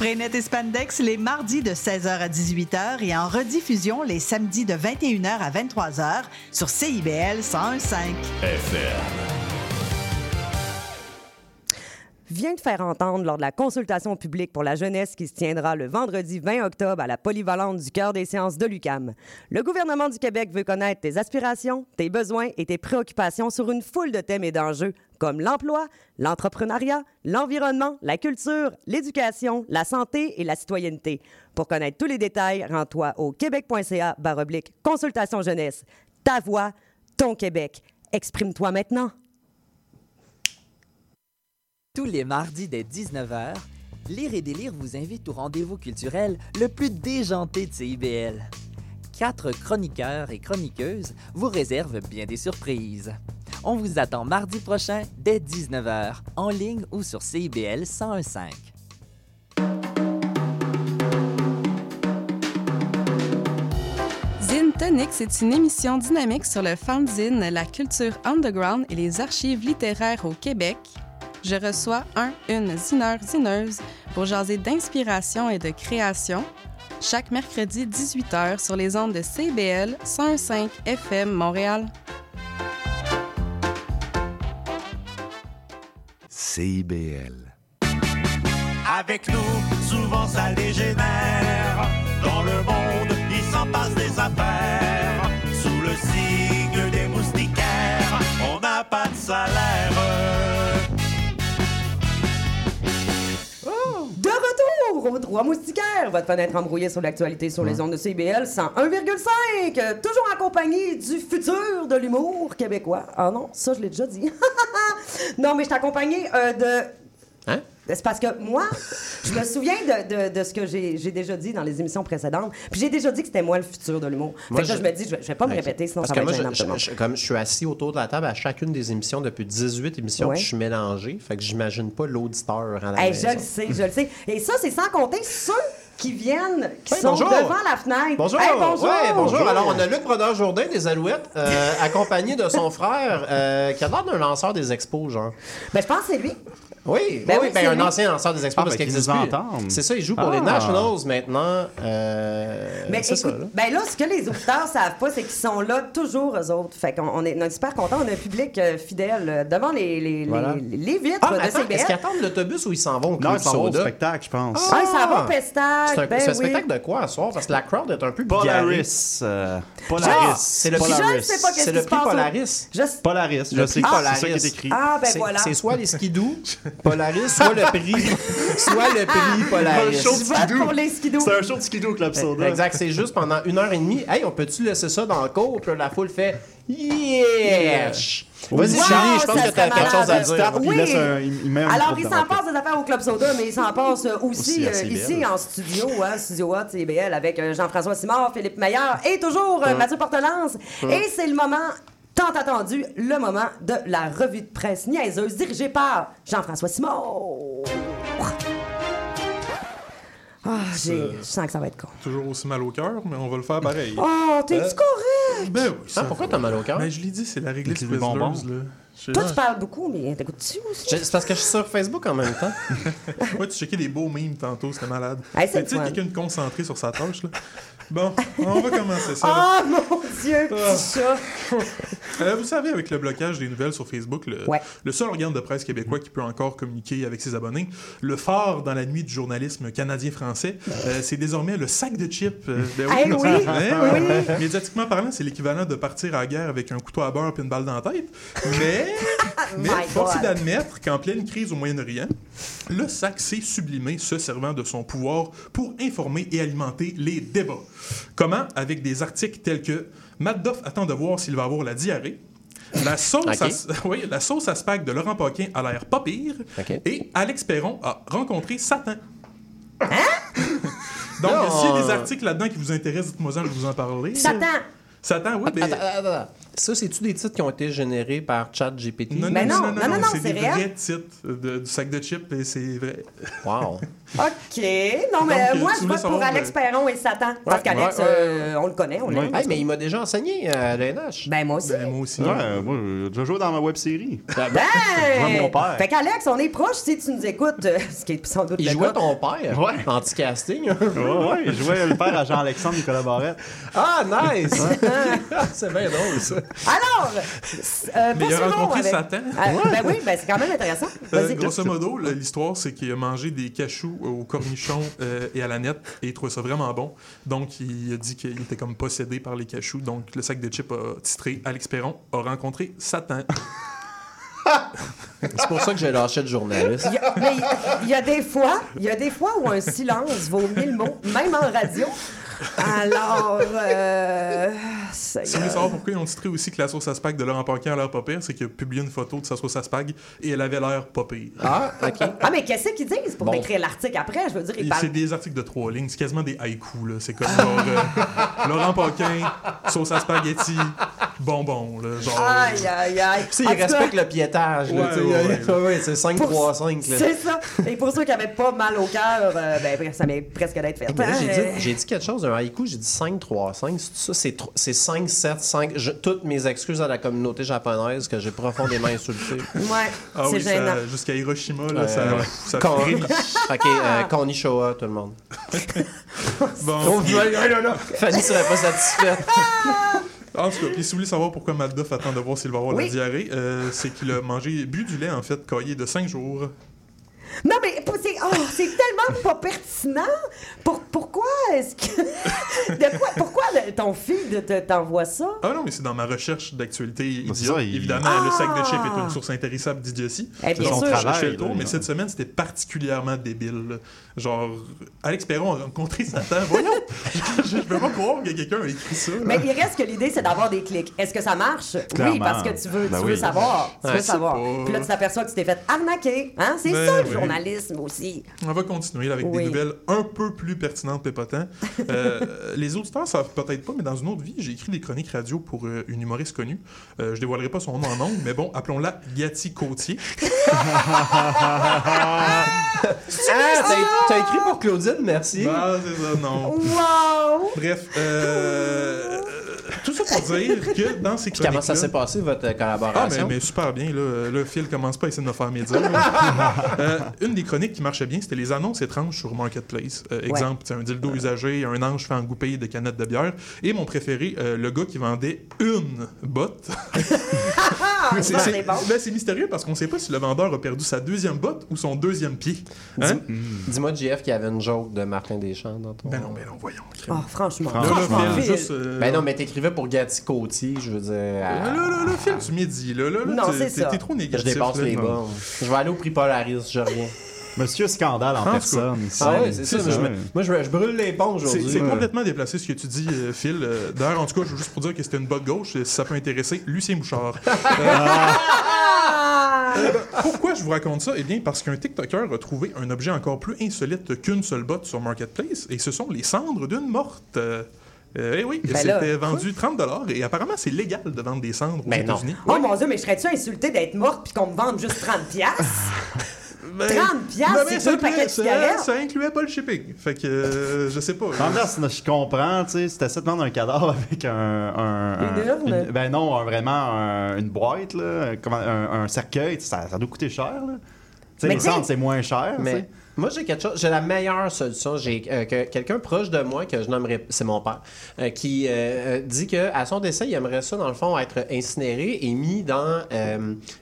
Spraynet et Spandex les mardis de 16h à 18h et en rediffusion les samedis de 21h à 23h sur CIBL 1015. FM. Vient de faire entendre lors de la consultation publique pour la jeunesse qui se tiendra le vendredi 20 octobre à la polyvalente du cœur des sciences de l'UCAM. Le gouvernement du Québec veut connaître tes aspirations, tes besoins et tes préoccupations sur une foule de thèmes et d'enjeux comme l'emploi, l'entrepreneuriat, l'environnement, la culture, l'éducation, la santé et la citoyenneté. Pour connaître tous les détails, rends-toi au québec.ca consultation jeunesse. Ta voix, ton Québec. Exprime-toi maintenant. Tous les mardis dès 19h, Lire et Délire vous invite au rendez-vous culturel le plus déjanté de CIBL. Quatre chroniqueurs et chroniqueuses vous réservent bien des surprises. On vous attend mardi prochain dès 19h, en ligne ou sur CIBL 1015. Zine Tonic, c'est une émission dynamique sur le fanzine, la culture underground et les archives littéraires au Québec. Je reçois un, une zineur, zineuse pour jaser d'inspiration et de création chaque mercredi 18h sur les ondes de CBL 105 FM Montréal. CIBL. Avec nous, souvent ça dégénère. Dans le monde, il s'en passe des affaires. Trois Moustiquaires, votre fenêtre embrouillée sur l'actualité sur les ondes de CBL 101,5. euh, Toujours en compagnie du futur de l'humour québécois. Ah non, ça je l'ai déjà dit. non, mais je euh, de. Hein? C'est parce que moi, je me souviens de, de- de ce que j'ai déjà dit dans les émissions précédentes. Puis j'ai déjà dit que c'était moi le futur de l'humour. Fait Moi, que là, je- je me dis, je vais, je vais pas me répéter, sinon Parce ça que va moi, être gênant je, comme je suis assis autour de la table à chacune des émissions depuis 18 émissions, Ouais. puis je suis mélangé. Fait que j'imagine pas l'auditeur en la Hey, maison. je le sais, je le sais. Et ça, c'est sans compter ceux qui viennent, qui Oui, sont bonjour. devant la fenêtre. Bonjour. Hey, bonjour. Ouais, bonjour. Alors, on a Luc Brodeur-Jourdain des Alouettes, euh, accompagné de son frère, euh, qui a l'air d'un lanceur des expos, genre. Ben, je pense que c'est lui. Oui, Ben oui, oui, ben, un lui. ancien lanceur des expos Ah, parce ben, qu'il qui existe. C'est ça, il joue pour les Ah. Nationals maintenant. Euh, Mais c'est ça, écoute, là. ben là, ce que les auditeurs savent pas, c'est qu'ils sont là toujours, eux autres. Fait qu'on on est, on est super contents. On a un public euh, fidèle euh, devant les, les, Voilà. les, les vitres Ah, de attends, CBL. est-ce qu'ils attendent l'autobus ou ils s'en vont au Non, Club ils s'en vont au Soda? spectacle, je pense. Ah, ça va Ah. au. C'est un, ben c'est un oui. spectacle de quoi à soir? Parce que la crowd est un peu. Polaris. euh, Ah, Polaris. c'est le Polaris. ne sais pas qu'est-ce C'est le prix Polaris. Polaris, je sais que c'est ça qui Polaris. est écrit. Ah, ben voilà. C'est soit les skidoo, Polaris, soit le prix, soit le prix Polaris. Un show de skidoo. pour les skidoo. C'est un show de skidoo au Club Soda. Exact, c'est juste pendant une heure et demie. Hey, on peut-tu laisser ça dans le cours? Puis la foule fait Yeah! Vas-y, Wow, Julie, je pense que tu as quelque chose à dire. Tape, Oui. il, laisse un, il, il met un Alors, il s'en passe des affaires au Club Soda, mais il s'en passe euh, aussi, Aussi euh, ici en studio, hein, Studio Hot, CBL, avec euh, Jean-François Simard, Philippe Meilleur et toujours euh, Mathieu Portelance. Et c'est le moment tant attendu, le moment de la revue de presse niaiseuse dirigée par Jean-François Simard. Ah, j'ai- je sens que ça va être con. Toujours aussi mal au cœur, mais on va le faire pareil. Oh, t'es-tu correct? Ben oui. ça Ah, pourquoi va. t'as mal au cœur? Ben, je l'ai dit, c'est la réglisse Les Twizzlers, bonbons? là. Toi, tu parles beaucoup, mais t'écoutes-tu aussi? Je- C'est parce que je suis sur Facebook en même temps. Ouais, tu checkais des beaux memes tantôt, c'était malade. Hey, c'est tu sais, quelqu'un de concentré sur sa tâche, là. Bon, on va commencer ça. Ah, mon Dieu, Ah. petit chat! Euh, vous savez, avec le blocage des nouvelles sur Facebook, le, Ouais. le seul organe de presse québécois qui peut encore communiquer avec ses abonnés, le phare dans la nuit du journalisme canadien-français, euh, c'est désormais le sac de chips. euh, ben Eh oui, Ouais, oui. ouais. Médiatiquement parlant, c'est l'équivalent de partir à la guerre avec un couteau à beurre et une balle dans la tête. Mais, mais My force est d'admettre qu'en pleine crise au Moyen-Orient, le sac s'est sublimé, se servant de son pouvoir pour informer et alimenter les débats. Comment? Avec des articles tels que Matt Doff attend de voir s'il va avoir la diarrhée. La sauce, à, oui, la sauce à spag de Laurent Paquin a l'air pas pire. Et Alex Perron a rencontré Satan. Donc, Non. s'il y a des articles là-dedans qui vous intéressent, dites-moi ça, je vais vous en parler. Satan! Satan, oui, Attends, attends, attends. Ça, c'est-tu des titres qui ont été générés par ChatGPT? Non, Mais non, non, non, non, non, non, c'est c'est des vrais titres de- du sac de chips et c'est vrai. Wow. OK. Non, mais Donc, euh, moi, je vote pour Alex euh, Perron et Satan. Parce qu'Alex, euh, on le connaît, on l'aime. Hey, mais il m'a déjà enseigné à l'ENH. Ben, moi aussi. Ben, moi aussi. Ouais, moi, j'ai déjà joué dans ma web série. Ben! Moi, mon père. Fait qu'Alex, on est proche si tu nous écoutes, ce qui est sans doute Il jouait ton père Ouais. anti-casting. Ouais, ouais, je jouais le père à Jean-Alexandre Nicolas Barrette. ah, nice! c'est bien drôle, ça. Alors, euh, Mais il a rencontré avec- Satan. Ah, Ben oui, ben c'est quand même intéressant. Euh, grosso modo, l'histoire, c'est qu'il a mangé des cachous au cornichon euh, et à la nette et il trouvait ça vraiment bon. Donc, il a dit qu'il était comme possédé par les cachous. Donc, le sac de chips a titré Alex Perron a rencontré Satan. C'est pour ça que j'ai lâché le journaliste. Il y a- mais il y a des fois, il y a des fois où un silence vaut mille mots, même en radio. Alors, euh, Si vous voulez savoir pourquoi ils ont titré aussi que la sauce à spag de Laurent Paquin a l'air pas pire, c'est qu'il a publié une photo de sa sauce à spag et elle avait l'air pas pire. Ah, OK. Ah, mais qu'est-ce qu'ils disent pour Bon. décrire l'article après? Je veux dire, ils parlent. C'est des articles de trois lignes, c'est quasiment des haïkus. là. C'est comme genre euh, Laurent Paquin, sauce à spaghetti, bonbon. Là, genre, Aïe, aïe, aïe. Tu sais, En il tout cas, respecte le piétage. là, Ouais, ouais, ouais, ouais, c'est 5-3-5. là. C'est ça. Et pour ceux qui n'avaient pas mal au cœur, euh, ben, ça m'est presque d'être fait. Eh, là, j'ai dit, j'ai dit quelque chose d'un haïku, j'ai dit 5-3-5. C'est ça, c'est tro- c'est 5, 7, 5. Je- toutes mes excuses à la communauté japonaise que j'ai profondément insultée. Ouais, ah c'est oui, ça- gênant. jusqu'à Hiroshima, là, Euh, ça, ouais. ça frémit. ok, euh, Konnichiwa, tout le monde. Bon, Oh. Fanny serait pas satisfaite. En tout cas, puis si vous voulez savoir pourquoi Maldoff attend de voir s'il va avoir Oui. la diarrhée, euh, c'est qu'il a mangé, bu du lait en fait, caillé de 5 jours. Non, mais c'est oh, c'est tellement pas pertinent. Pour, pourquoi est-ce que. de quoi, pourquoi le- ton feed te- t'envoie ça? Ah non, mais c'est dans ma recherche d'actualité idiote. il- Évidemment, le sac de chips Ah! est une source intarissable d'idiotie. Eh bien Donc, sûr. je fais le tour, là, mais là. cette semaine, c'était particulièrement débile. là. Genre, Alex Perron a rencontré Satan. Voyons! je ne peux pas croire que quelqu'un a écrit ça. là. Mais il reste que l'idée, c'est d'avoir des clics. Est-ce que ça marche? Oui, parce que tu veux, Ben tu oui. veux savoir. Tu veux savoir. pas- Puis là, tu t'aperçois que tu t'es fait arnaquer. Hein? C'est Ben ça, le oui. Journalisme aussi. On va continuer avec Oui. des nouvelles un peu plus pertinentes, Pépotin. Euh, les auditeurs savent peut-être pas, mais dans une autre vie, j'ai écrit des chroniques radio pour euh, une humoriste connue. Euh, je dévoilerai pas son nom en nom, mais bon, appelons-la Yati Côtier. Ah, t'as t'as écrit pour Claudine, merci. Ah, c'est ça, non. Wow! Bref, euh, tout ça pour dire que dans ces Puis comment ça s'est passé, votre Ah, mais, collaboration? mais super bien, là. Le fil commence pas à essayer de me faire médire. Euh, une des chroniques qui marchait bien, c'était les annonces étranges sur Marketplace. Euh, exemple, c'est un dildo usagé, un ange fait engouper de canettes de bière. Et mon préféré, euh, le gars qui vendait une botte. Ah, C'est- bon. ben, c'est mystérieux parce qu'on sait pas si le vendeur a perdu sa deuxième botte ou son deuxième pied. Hein? Dis-moi, JF, qu'il y avait une joke de Martin Deschamps dans ton... Ben non, ben non, voyons. Oh, franchement. Franchement. juste, euh, Ben non, mais t'écrivais pour Gatti Côtier, je veux dire... Là, là, là, le fil, tu m'y là, là, là, Non, c'est ça. T'es trop Je négatif. dépasse là. les bornes. Je vais aller au prix Polaris, je reviens. Monsieur Scandale en En personne. ici. Ah ouais, c'est ça. Je Moi, je, je brûle les ponts C'est aujourd'hui. c'est Ouais. complètement déplacé ce que tu dis, euh, Phil. Euh, D'ailleurs, en tout cas, je veux juste pour dire que c'était une botte gauche, si ça peut intéresser Lucien Bouchard. Euh, pourquoi je vous raconte ça? Eh bien, parce qu'un TikToker a trouvé un objet encore plus insolite qu'une seule botte sur Marketplace, et ce sont les cendres d'une morte. Euh, eh oui, Ben c'était vendu 30 et apparemment c'est légal de vendre des cendres aux Ben. États-Unis. Oh mon dieu, mais je serais-tu insulté d'être morte puis qu'on me vende juste 30 piastres? Ben, 30 piastres, ben, c'est ça deux paquets de ça-. Ça incluait pas le shipping. Fait que euh, je sais pas. Temps, je comprends, tu sais, si t'essaies de vendre un cadavre avec un... un- un- Une urne? une- ben non, un- vraiment un- une boîte, là, comment- un, un cercueil, ça, ça doit coûter cher, là. Tu sais, les cendres, c'est moins cher, tu Mais sais. Moi, j'ai quelque chose. J'ai la meilleure solution. J'ai euh, que- quelqu'un proche de moi que je nommerai, c'est mon père, euh, qui euh, dit que à son décès, il aimerait ça dans le fond être incinéré et mis dans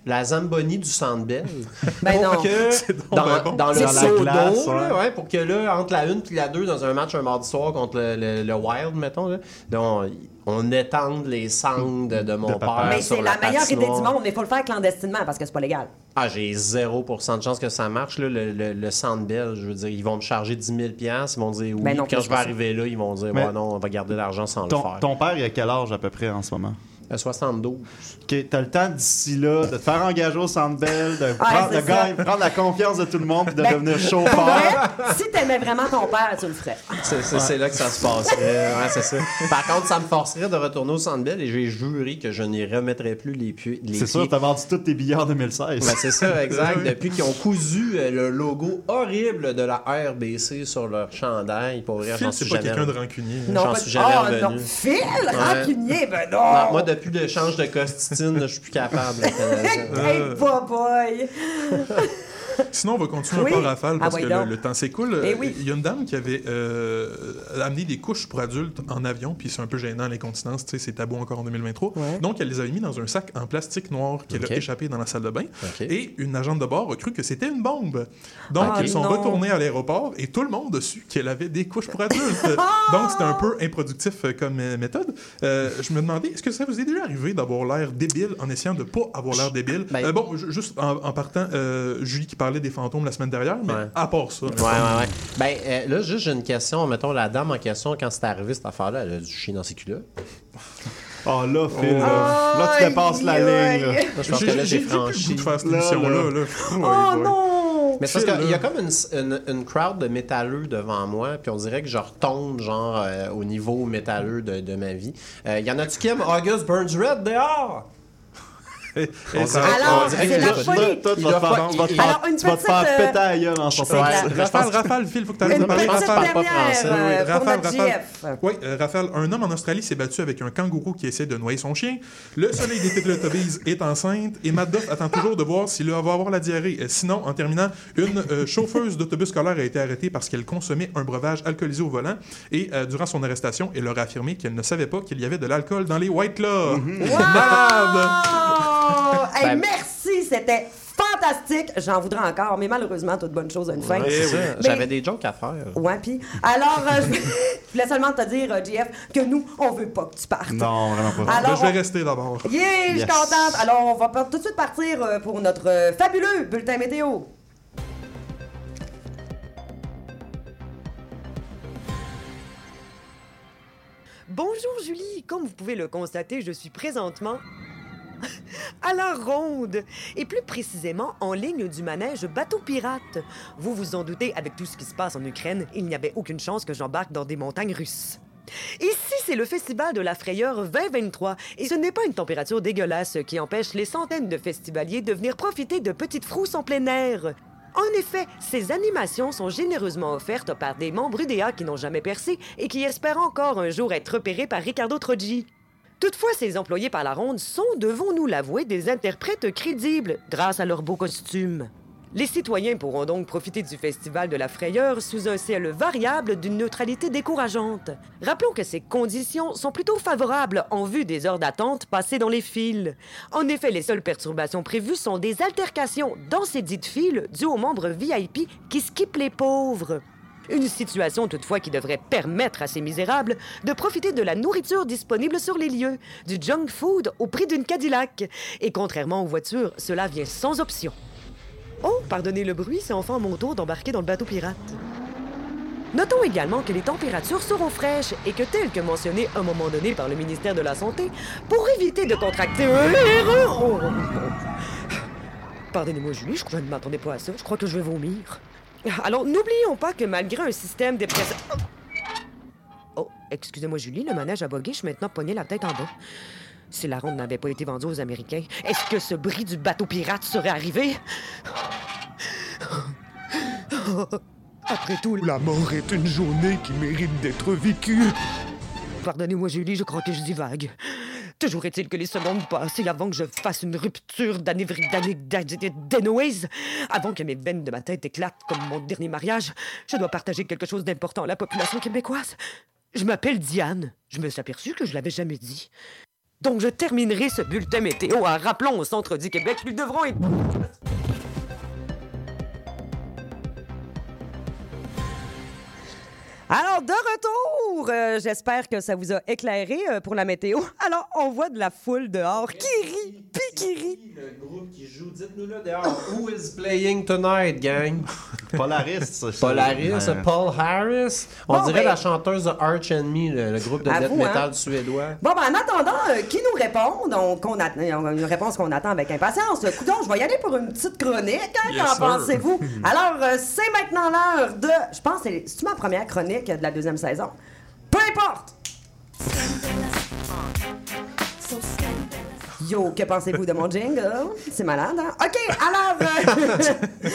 la zamboni du Centre Bell. Ben pour non. que donc dans, ben bon. dans le seau d'eau, ouais. ouais, pour que là entre la 1 puis la 2 dans un match un mardi soir contre le, le- le Wild, mettons, là, donc, on étende les cendres de, de mon De père. Mais c'est la meilleure idée du monde, mais il faut le faire clandestinement parce que c'est pas légal. Ah, j'ai 0% de chance que ça marche. Là, le, le, le Centre je veux dire, ils vont me charger 10 000 ils vont dire oui. Ben non, Puis quand je vais arriver là, ils vont dire Mais- ouais, non, on va garder l'argent sans le Ton, faire. ton père, il a quel âge à peu près en ce moment? Euh, 72. OK, t'as le temps d'ici là de te faire engager au Centre Bell, de, prendre, de gagner- prendre la confiance de tout le monde puis de Ben, devenir chauffeur. vrai, si t'aimais vraiment ton père, tu le ferais. C'est là que ça se passerait. Ouais, c'est ça. Par contre, ça me forcerait de retourner au Centre Bell et j'ai juré que je n'y remettrai plus les, pu- les C'est sûr, pieds. t'as vendu tous tes billets en 2016. Ben, c'est ça, exact. Depuis qu'ils ont cousu euh, le logo horrible de la RBC sur leur chandail, pour vrai, Phil, j'en c'est suis pas jamais quelqu'un de revenu. rancunier. Non, J'en suis jamais Ah, revenu. non. Phil, Ouais. rancunier, ben non. Non, moi, depuis l'échange de costitine, là, je suis plus capable. hey, boy! Sinon, on va continuer Oui. un peu en rafale parce Ah, que oui, le, temps s'écoule. Eh oui. Il y a une dame qui avait euh, amené des couches pour adultes en avion, puis c'est un peu gênant l'incontinence, tu sais, c'est tabou encore en 2023. Ouais. Donc, elle les avait mis dans un sac en plastique noir qu'elle Ok. a échappé dans la salle de bain. Et une agente de bord a cru que c'était une bombe. Donc, Ah, ils sont non. retournés à l'aéroport et tout le monde a su qu'elle avait des couches pour adultes. Donc, c'était un peu improductif euh, comme euh, méthode. Euh, je me demandais, est-ce que ça vous est déjà arrivé d'avoir l'air débile en essayant de pas avoir l'air débile? Ben- Euh, bon, ju- juste en, en partant, euh, Julie qui parlait des fantômes la semaine dernière, mais Ouais. à part ça. Ouais, ouais, ouais. Ben, euh, là, juste, j'ai une question. Mettons, la dame en question, quand c'est arrivé cette affaire-là, elle a dû chier dans ses culottes. Oh là, Phil, là, là, tu dépasses la ligne. là. Là, je pense J'ai que j'ai- là, j'ai franchi. de faire cette Là, émission-là. là. là. Oh ouais. non! Mais parce qu'il y a comme une, une, une crowd de métalleux devant moi, puis on dirait que je retombe, genre, euh, au niveau métalleux de, de ma vie. Euh, y en a-tu qui aiment August Burns Red dehors? Et On ça- dirait- Alors, c'est la folie. Tu vas te faire- faire euh, péter à gueule en Phil, faut que tu arrêtes de Une parler. Raphaël, Raphaël. Oui, euh, Raphaël, un homme en Australie s'est battu avec un kangourou qui essaie de noyer son chien. Le soleil des Teletubbies est enceinte et Matt Duff attend toujours de voir s'il va avoir la diarrhée. Euh, Sinon, en terminant, une chauffeuse d'autobus scolaire a été arrêtée parce qu'elle consommait un breuvage alcoolisé au volant et durant son arrestation, elle leur a affirmé qu'elle ne savait pas qu'il y avait de l'alcool dans les White Claw. Malade! Hey, Ben- merci, c'était fantastique. J'en voudrais encore, mais malheureusement, toute bonne chose a une fin. Oui. Mais- J'avais des jokes à faire. Ouais, puis alors, euh, je je voulais seulement te dire, euh, JF, que nous, on veut pas que tu partes. Non, vraiment pas. Alors, je vais on- rester d'abord. Yeah, je suis contente. Alors, on va tout de suite partir euh, pour notre euh, fabuleux bulletin météo. Bonjour Julie, comme vous pouvez le constater, je suis présentement à la ronde et plus précisément en ligne du manège bateau pirate. Vous vous en doutez, avec tout ce qui se passe en Ukraine, il n'y avait aucune chance que j'embarque dans des montagnes russes. Ici, c'est le festival de la frayeur 2023 et ce n'est pas une température dégueulasse qui empêche les centaines de festivaliers de venir profiter de petites frousses en plein air. En effet, ces animations sont généreusement offertes par des membres UDA qui n'ont jamais percé et qui espèrent encore un jour être repérés par Ricardo Troggi. Toutefois, ces employés par la ronde sont, devons-nous l'avouer, des interprètes crédibles grâce à leurs beaux costumes. Les citoyens pourront donc profiter du Festival de la Frayeur sous un ciel variable d'une neutralité décourageante. Rappelons que ces conditions sont plutôt favorables en vue des heures d'attente passées dans les files. En effet, les seules perturbations prévues sont des altercations dans ces dites files dues aux membres VIP qui skippent les pauvres. Une situation toutefois qui devrait permettre à ces misérables de profiter de la nourriture disponible sur les lieux, du junk food au prix d'une Cadillac. Et contrairement aux voitures, cela vient sans option. Oh, pardonnez le bruit, c'est enfin mon tour d'embarquer dans le bateau pirate. Notons également que les températures seront fraîches et que, tel que mentionné à un moment donné par le ministère de la Santé, pour éviter de contracter. Oh, oh, oh. Pardonnez-moi, Julie, je ne m'attendais pas à ça. Je crois que je vais vomir. Alors, n'oublions pas que malgré un système dépressif... Oh, excusez-moi, Julie, le manège je suis maintenant pogné la tête en bas. Si la ronde n'avait pas été vendue aux Américains, est-ce que ce bris du bateau pirate serait arrivé? Après tout, La mort est une journée qui mérite d'être vécue. Pardonnez-moi, Julie, je crois que je divague. Toujours est-il que les secondes passent et avant que je fasse une rupture d'anévrise, avant que mes veines de ma tête éclatent comme mon dernier mariage, je dois partager quelque chose d'important à la population québécoise. Je m'appelle Diane. Je me suis aperçu que je l'avais jamais dit. Donc je terminerai ce bulletin météo en rappelant au centre du Québec qu'ils devront être... Alors, de retour! Euh, J'espère que ça vous a éclairé euh, pour la météo. Alors, on voit de la foule dehors qui rit, puis qui rit? Le groupe qui joue, dites-nous là dehors. Who is playing tonight, gang? Polaris, ça. Polaris, Ouais. Paul Harris. On Bon, dirait ben- la chanteuse de Arch Enemy, le, le groupe de death Avoue, metal hein? suédois. Bon, ben, en attendant, euh, qui nous répond? Donc, on a une réponse qu'on attend avec impatience. Coudon, je vais y aller pour une petite chronique. Hein, Yes, Qu'en pensez-vous? Alors, euh, c'est maintenant l'heure de. Je pense que c'est ma première chronique? De la deuxième saison. Peu importe! Yo, que pensez-vous de mon jingle? C'est malade, hein? OK, alors, euh,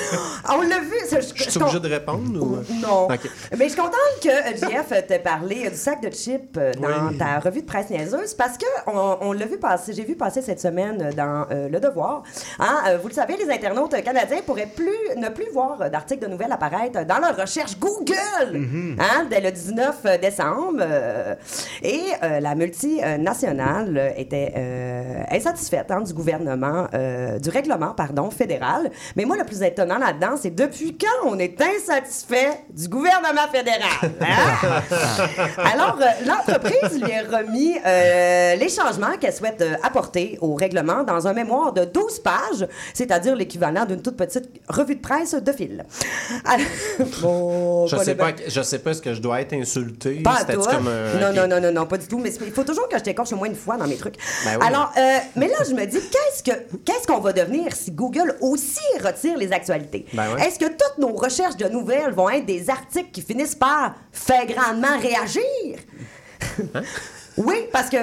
on l'a vu. Je suis obligé de répondre ou... Non. Mais je suis contente que euh, JF t'ait parlé euh, du sac de chips euh, dans Oui. ta revue de presse niaiseuse parce que on, on l'a vu passer, j'ai vu passer cette semaine euh, dans euh, Le Devoir. Hein, euh, vous le savez, les internautes canadiens pourraient plus ne plus voir euh, d'articles de nouvelles apparaître dans leur recherche Google hein, dès le 19 décembre. euh, et euh, la multinationale euh, était euh, insatisfaite hein, du gouvernement, euh, du règlement pardon, fédéral. Mais moi, le plus étonnant là-dedans, c'est depuis quand on est insatisfait du gouvernement fédéral. hein? Alors, euh, l'entreprise lui a remis euh, les changements qu'elle souhaite euh, apporter au règlement dans un mémoire de 12 pages, c'est-à-dire l'équivalent d'une toute petite revue de presse de fil. Alors, bon, Je sais je sais pas, est-ce que je dois être insulté? pas à toi. comme un- Non, non, non, non, non, pas du tout. Mais il faut toujours que je t'écorche au moins une fois dans mes trucs. Ben oui. Alors, euh, mais là, je me dis, qu'est-ce que qu'est-ce qu'on va devenir si Google aussi retire les actualités? Ben ouais. Est-ce que toutes nos recherches de nouvelles vont être des articles qui finissent par faire grandement réagir? Hein? Oui, parce que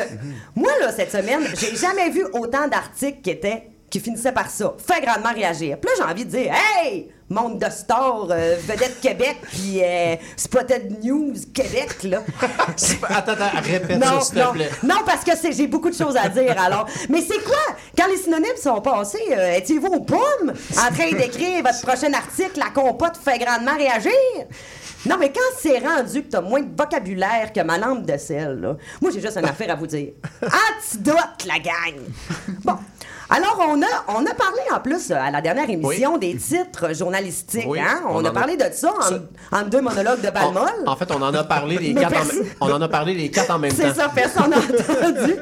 moi, là, cette semaine, j'ai jamais vu autant d'articles qui étaient qui finissaient par ça. Fait grandement réagir. Puis là, j'ai envie de dire, hey, monde de stars, euh, vedette Québec, puis euh, Spotted News Québec, là. Attends, attends, répète non, ça, s'il non, te plaît. non, parce que c'est- j'ai beaucoup de choses à dire, alors. Mais c'est quoi? Quand les synonymes sont passés, euh, étiez-vous aux pommes en train d'écrire votre prochain article, la compote fait grandement réagir? Non, mais quand c'est rendu que t'as moins de vocabulaire que ma lampe de sel, là, moi, j'ai juste une affaire à vous dire. Antidote, la gang! Bon. Alors, on a, on a parlé en plus à la dernière émission des titres journalistiques. Oui, hein? On, on a parlé de ça en, Ça- en deux monologues de Balmol. En, en fait, on en a parlé les quatre en, on en a parlé les quatre en même temps. C'est ça, personne n'a entendu.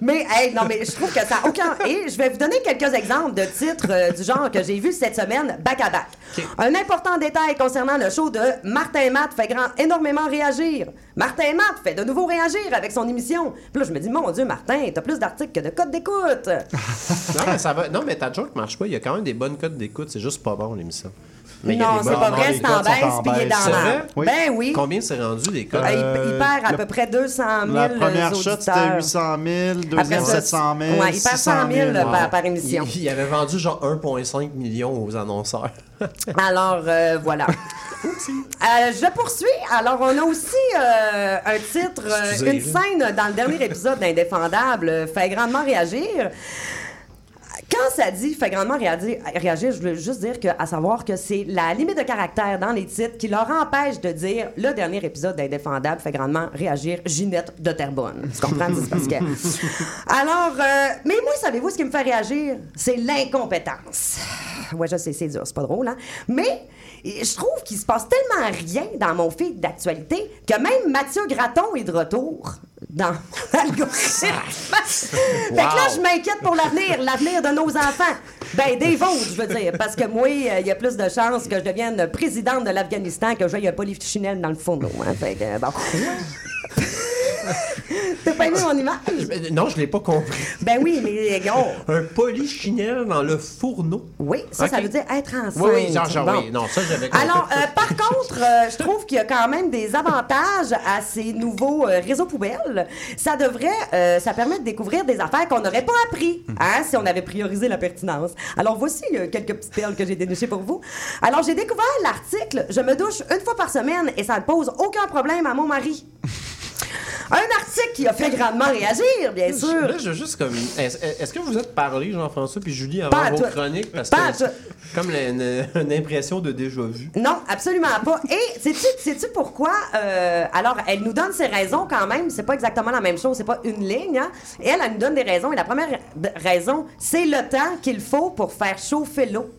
Mais, hey, non, mais je trouve que ça n'a aucun. Et je vais vous donner quelques exemples de titres euh, du genre que j'ai vu cette semaine, back à back. Un important détail concernant le show de Martin Matt fait grand, énormément réagir. Martin Matt fait de nouveau réagir avec son émission. Puis là, je me dis, mon Dieu, Martin, t'as plus d'articles que de codes d'écoute. Non, mais ça va. Non, mais ta joke marche pas. Il y a quand même des bonnes codes d'écoute. C'est juste pas bon, l'émission. Mais non, des c'est pas vrai, c'est en baisse, puis il est dans la. Oui. Ben oui. Combien c'est rendu, les codes? Ah, il, Euh, il perd à le- peu près 200 000 La première shot, c'était 800 000, deuxième Après ça, 700 000, ouais, il perd 100 000 000. par, par émission. Il, il avait vendu genre 1,5 million aux annonceurs. Alors, euh, voilà. Euh, je poursuis. Alors, on a aussi euh, un titre, euh, Excusez, une scène dans le dernier épisode d'Indéfendable euh, fait grandement réagir. Quand ça dit fait grandement réagir, réagir, je veux juste dire que, à savoir que c'est la limite de caractère dans les titres qui leur empêche de dire le dernier épisode d'Indéfendable fait grandement réagir Ginette de Terrebonne. Tu comprends? C'est parce que... Alors, euh, mais moi, savez-vous ce qui me fait réagir? C'est l'incompétence. Ouais, je sais, c'est dur, c'est pas drôle, hein? Mais je trouve qu'il se passe tellement rien dans mon feed d'actualité que même Mathieu Graton est de retour dans l'algorithme. fait que là, je m'inquiète pour l'avenir, l'avenir de nos enfants. Ben, des vôtres, je veux dire, parce que moi, euh, il y a plus de chances que je devienne présidente de l'Afghanistan que j'aille un polychinelle dans le fourneau. Hein? Fait que, euh, bon. T'as pas aimé mon image? Non, je l'ai pas compris. Ben oui, mais gars, Un polychinelle dans le fourneau. oui, ça, ça veut dire être enceinte. Oui, oui, genre, genre, Bon. oui. Non, ça, j'avais compris. Alors, euh, par contre, euh, je trouve qu'il y a quand même des avantages à ces nouveaux euh, réseaux poubelles. Ça devrait, euh, ça permet de découvrir des affaires qu'on n'aurait pas appris, hein, si on avait priorisé la pertinence. Alors, voici euh, quelques petites perles que j'ai dénichées pour vous. Alors, j'ai découvert l'article « Je me douche une fois par semaine et ça ne pose aucun problème à mon mari ». Un article qui a fait grandement réagir, bien sûr. Là, je veux juste comme. Est-ce que vous êtes parlé, Jean-François puis Julie, avant Pas vos toi. chroniques? Parce Pas que comme une, une impression de déjà vu. Non, absolument pas. Et sais-tu, sais-tu pourquoi? Euh, alors, elle nous donne ses raisons quand même. C'est pas exactement la même chose. C'est pas une ligne. Hein? Et elle, elle nous donne des raisons. Et la première ra- raison, c'est le temps qu'il faut pour faire chauffer l'eau.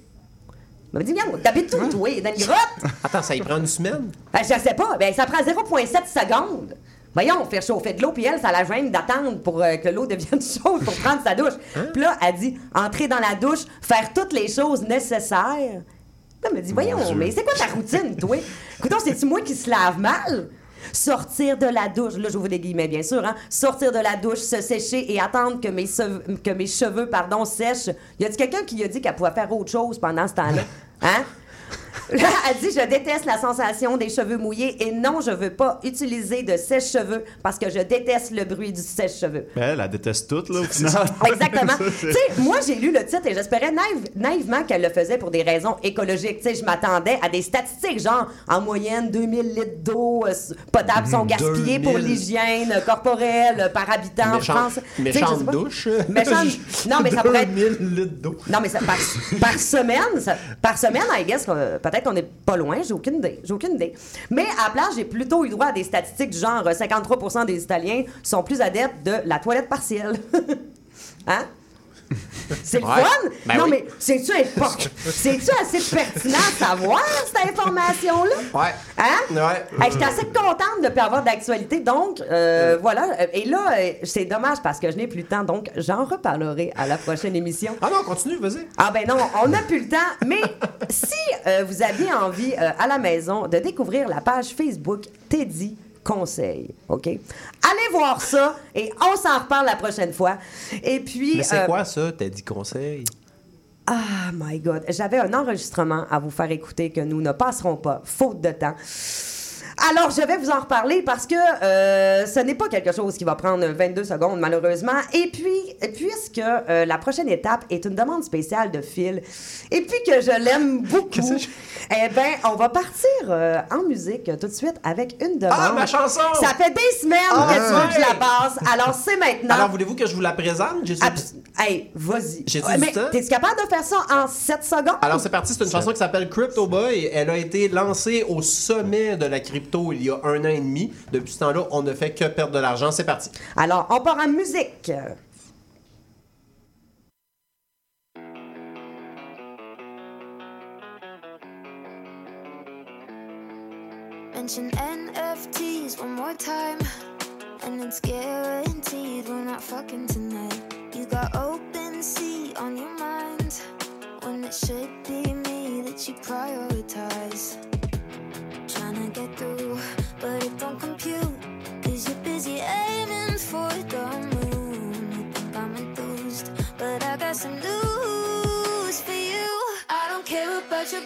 Elle m'a dit, viens, t'habites où, toi? Dans une grotte? Attends, ça y prend une semaine? Ben, je sais pas. Ben, ça prend 0,7 secondes Voyons, faire chauffer de l'eau, puis elle, ça la gêne d'attendre pour euh, que l'eau devienne chaude pour prendre sa douche. Puis là, elle dit entrer dans la douche, faire toutes les choses nécessaires. Là, elle me dit voyons, Dieu. mais c'est quoi ta routine, toi? Écoute, c'est-tu moi qui se lave mal? Sortir de la douche, là j'ouvre des guillemets bien sûr, hein, sortir de la douche, se sécher et attendre que mes, cheveux, que mes cheveux pardon, sèchent. Y a-t-il quelqu'un qui a dit qu'elle pouvait faire autre chose pendant ce temps-là? Hein? Là, elle dit Je déteste la sensation des cheveux mouillés et non, je veux pas utiliser de sèche-cheveux parce que je déteste le bruit du sèche-cheveux. Mais elle, elle déteste tout, là, au final. Exactement. Tu sais, moi, j'ai lu le titre et j'espérais naïve- naïvement qu'elle le faisait pour des raisons écologiques. Tu sais, je m'attendais à des statistiques, genre, en moyenne, 2000 litres d'eau euh, potable sont gaspillés pour 2000. l'hygiène euh, corporelle euh, par habitant en France. Méchante douche. Méchante- Non, mais ça pourrait être 2000 litres d'eau. non, mais ça, par, par semaine, ça- par semaine, I guess, que, peut-être qu'on n'est pas loin, j'ai aucune idée. J'ai aucune idée. Mais à la j'ai plutôt eu droit à des statistiques du genre euh, 53% des Italiens sont plus adeptes de la toilette partielle. hein? C'est le Ouais. fun? Ben non, oui. mais c'est-tu c'est-tu assez pertinent de savoir cette information-là? Ouais. Hein? Ouais. Hey, J'étais assez contente de ne plus avoir d'actualité. Donc, euh, voilà. Et là, euh, c'est dommage parce que je n'ai plus le temps. Donc, j'en reparlerai à la prochaine émission. Ah non, continue, vas-y. Ah ben non, on n'a plus le temps. Mais si euh, vous aviez envie euh, à la maison de découvrir la page Facebook Teddy Conseil, OK? Allez voir ça et on s'en reparle la prochaine fois. Et puis... Mais c'est euh, quoi ça, t'as dit conseil? ah, my God. J'avais un enregistrement à vous faire écouter que nous ne passerons pas, faute de temps. Alors, je vais vous en reparler parce que euh, ce n'est pas quelque chose qui va prendre 22 secondes, malheureusement. Et puis, puisque euh, la prochaine étape est une demande spéciale de Phil, et puis que je l'aime beaucoup, eh bien, on va partir euh, en musique tout de suite avec une demande. Ah, ma chanson! Ça fait des semaines Ah, que tu veux que je la ouais. passe. Alors, c'est maintenant. Alors, voulez-vous que je vous la présente? J'ai- Abs- Hey, vas-y. J'ai-tu Ouais, mais t'es-tu capable de faire ça en 7 secondes? Alors, c'est parti, c'est une chanson qui s'appelle Crypto Boy. Elle a été lancée au sommet de la crypto il y a un an et demi. Depuis ce temps-là, on ne fait que perdre de l'argent. C'est parti. Alors, on part en musique. Mention NFTs one more time, and it's guaranteed we're not fucking tonight. You got open sea on your mind when it should be me that you prioritize. Get through, but it don't compute. Cause you're busy aiming for the moon. You think I'm enthused, but I got some news for you. I don't care about your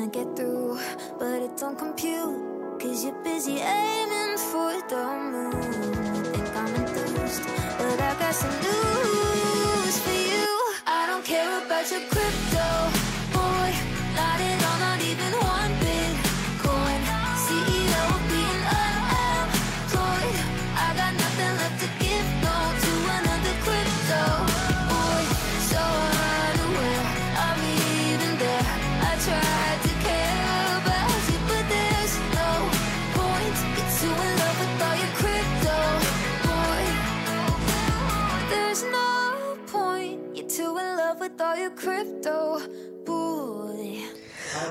Tryna get through, but it don't compute. Cause you're busy aiming for the moon. You think I'm enthused, but I got some news for you. I don't care about your crypto,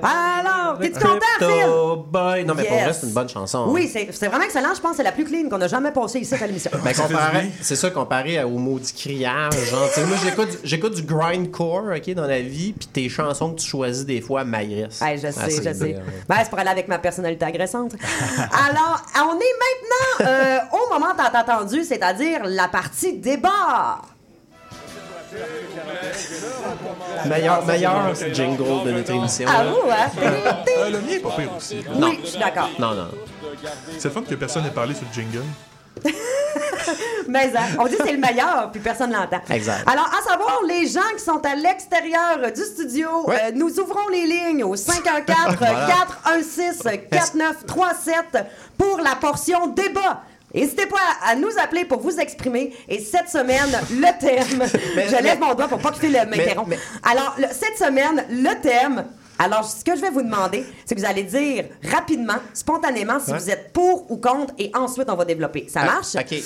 Alors, t'es-tu content, Phil? Crypto Boy. Non, mais pour Yes. vrai, c'est une bonne chanson. Oui, c'est c'est vraiment excellent. Je pense que c'est la plus clean qu'on a jamais passée ici à l'émission. Ben, comparé- c'est ça comparé à- au maudit criage. Genre, tu sais, moi, j'écoute, du- j'écoute du grindcore, OK, dans la vie, puis tes chansons que tu choisis des fois m'agressent. Hey, je sais, Ah, je sais. Ben, c'est pour aller avec ma personnalité agressante. Alors, on est maintenant euh, au moment tant attendu, c'est-à-dire la partie débat. Meilleur, meilleur jingle de notre émission. À là. vous, hein? Euh, le mien est pas pire aussi. Oui, je suis d'accord. Non, non. C'est le fun que personne n'ait parlé sur le jingle. Mais hein, on dit que c'est le meilleur, puis personne l'entend. Exact. Alors, à savoir, les gens qui sont à l'extérieur du studio, euh, nous ouvrons les lignes au 514-416-4937 pour la portion débat. N'hésitez pas à nous appeler pour vous exprimer. Et cette semaine, le thème. Mais- je lève mais- mon doigt pour pas que Phil m'interrompe. Alors, le- cette semaine, le thème. Alors, ce que je vais vous demander, c'est que vous allez dire rapidement, spontanément, si Ouais. vous êtes pour ou contre, et ensuite on va développer. Ça Ah, marche? OK.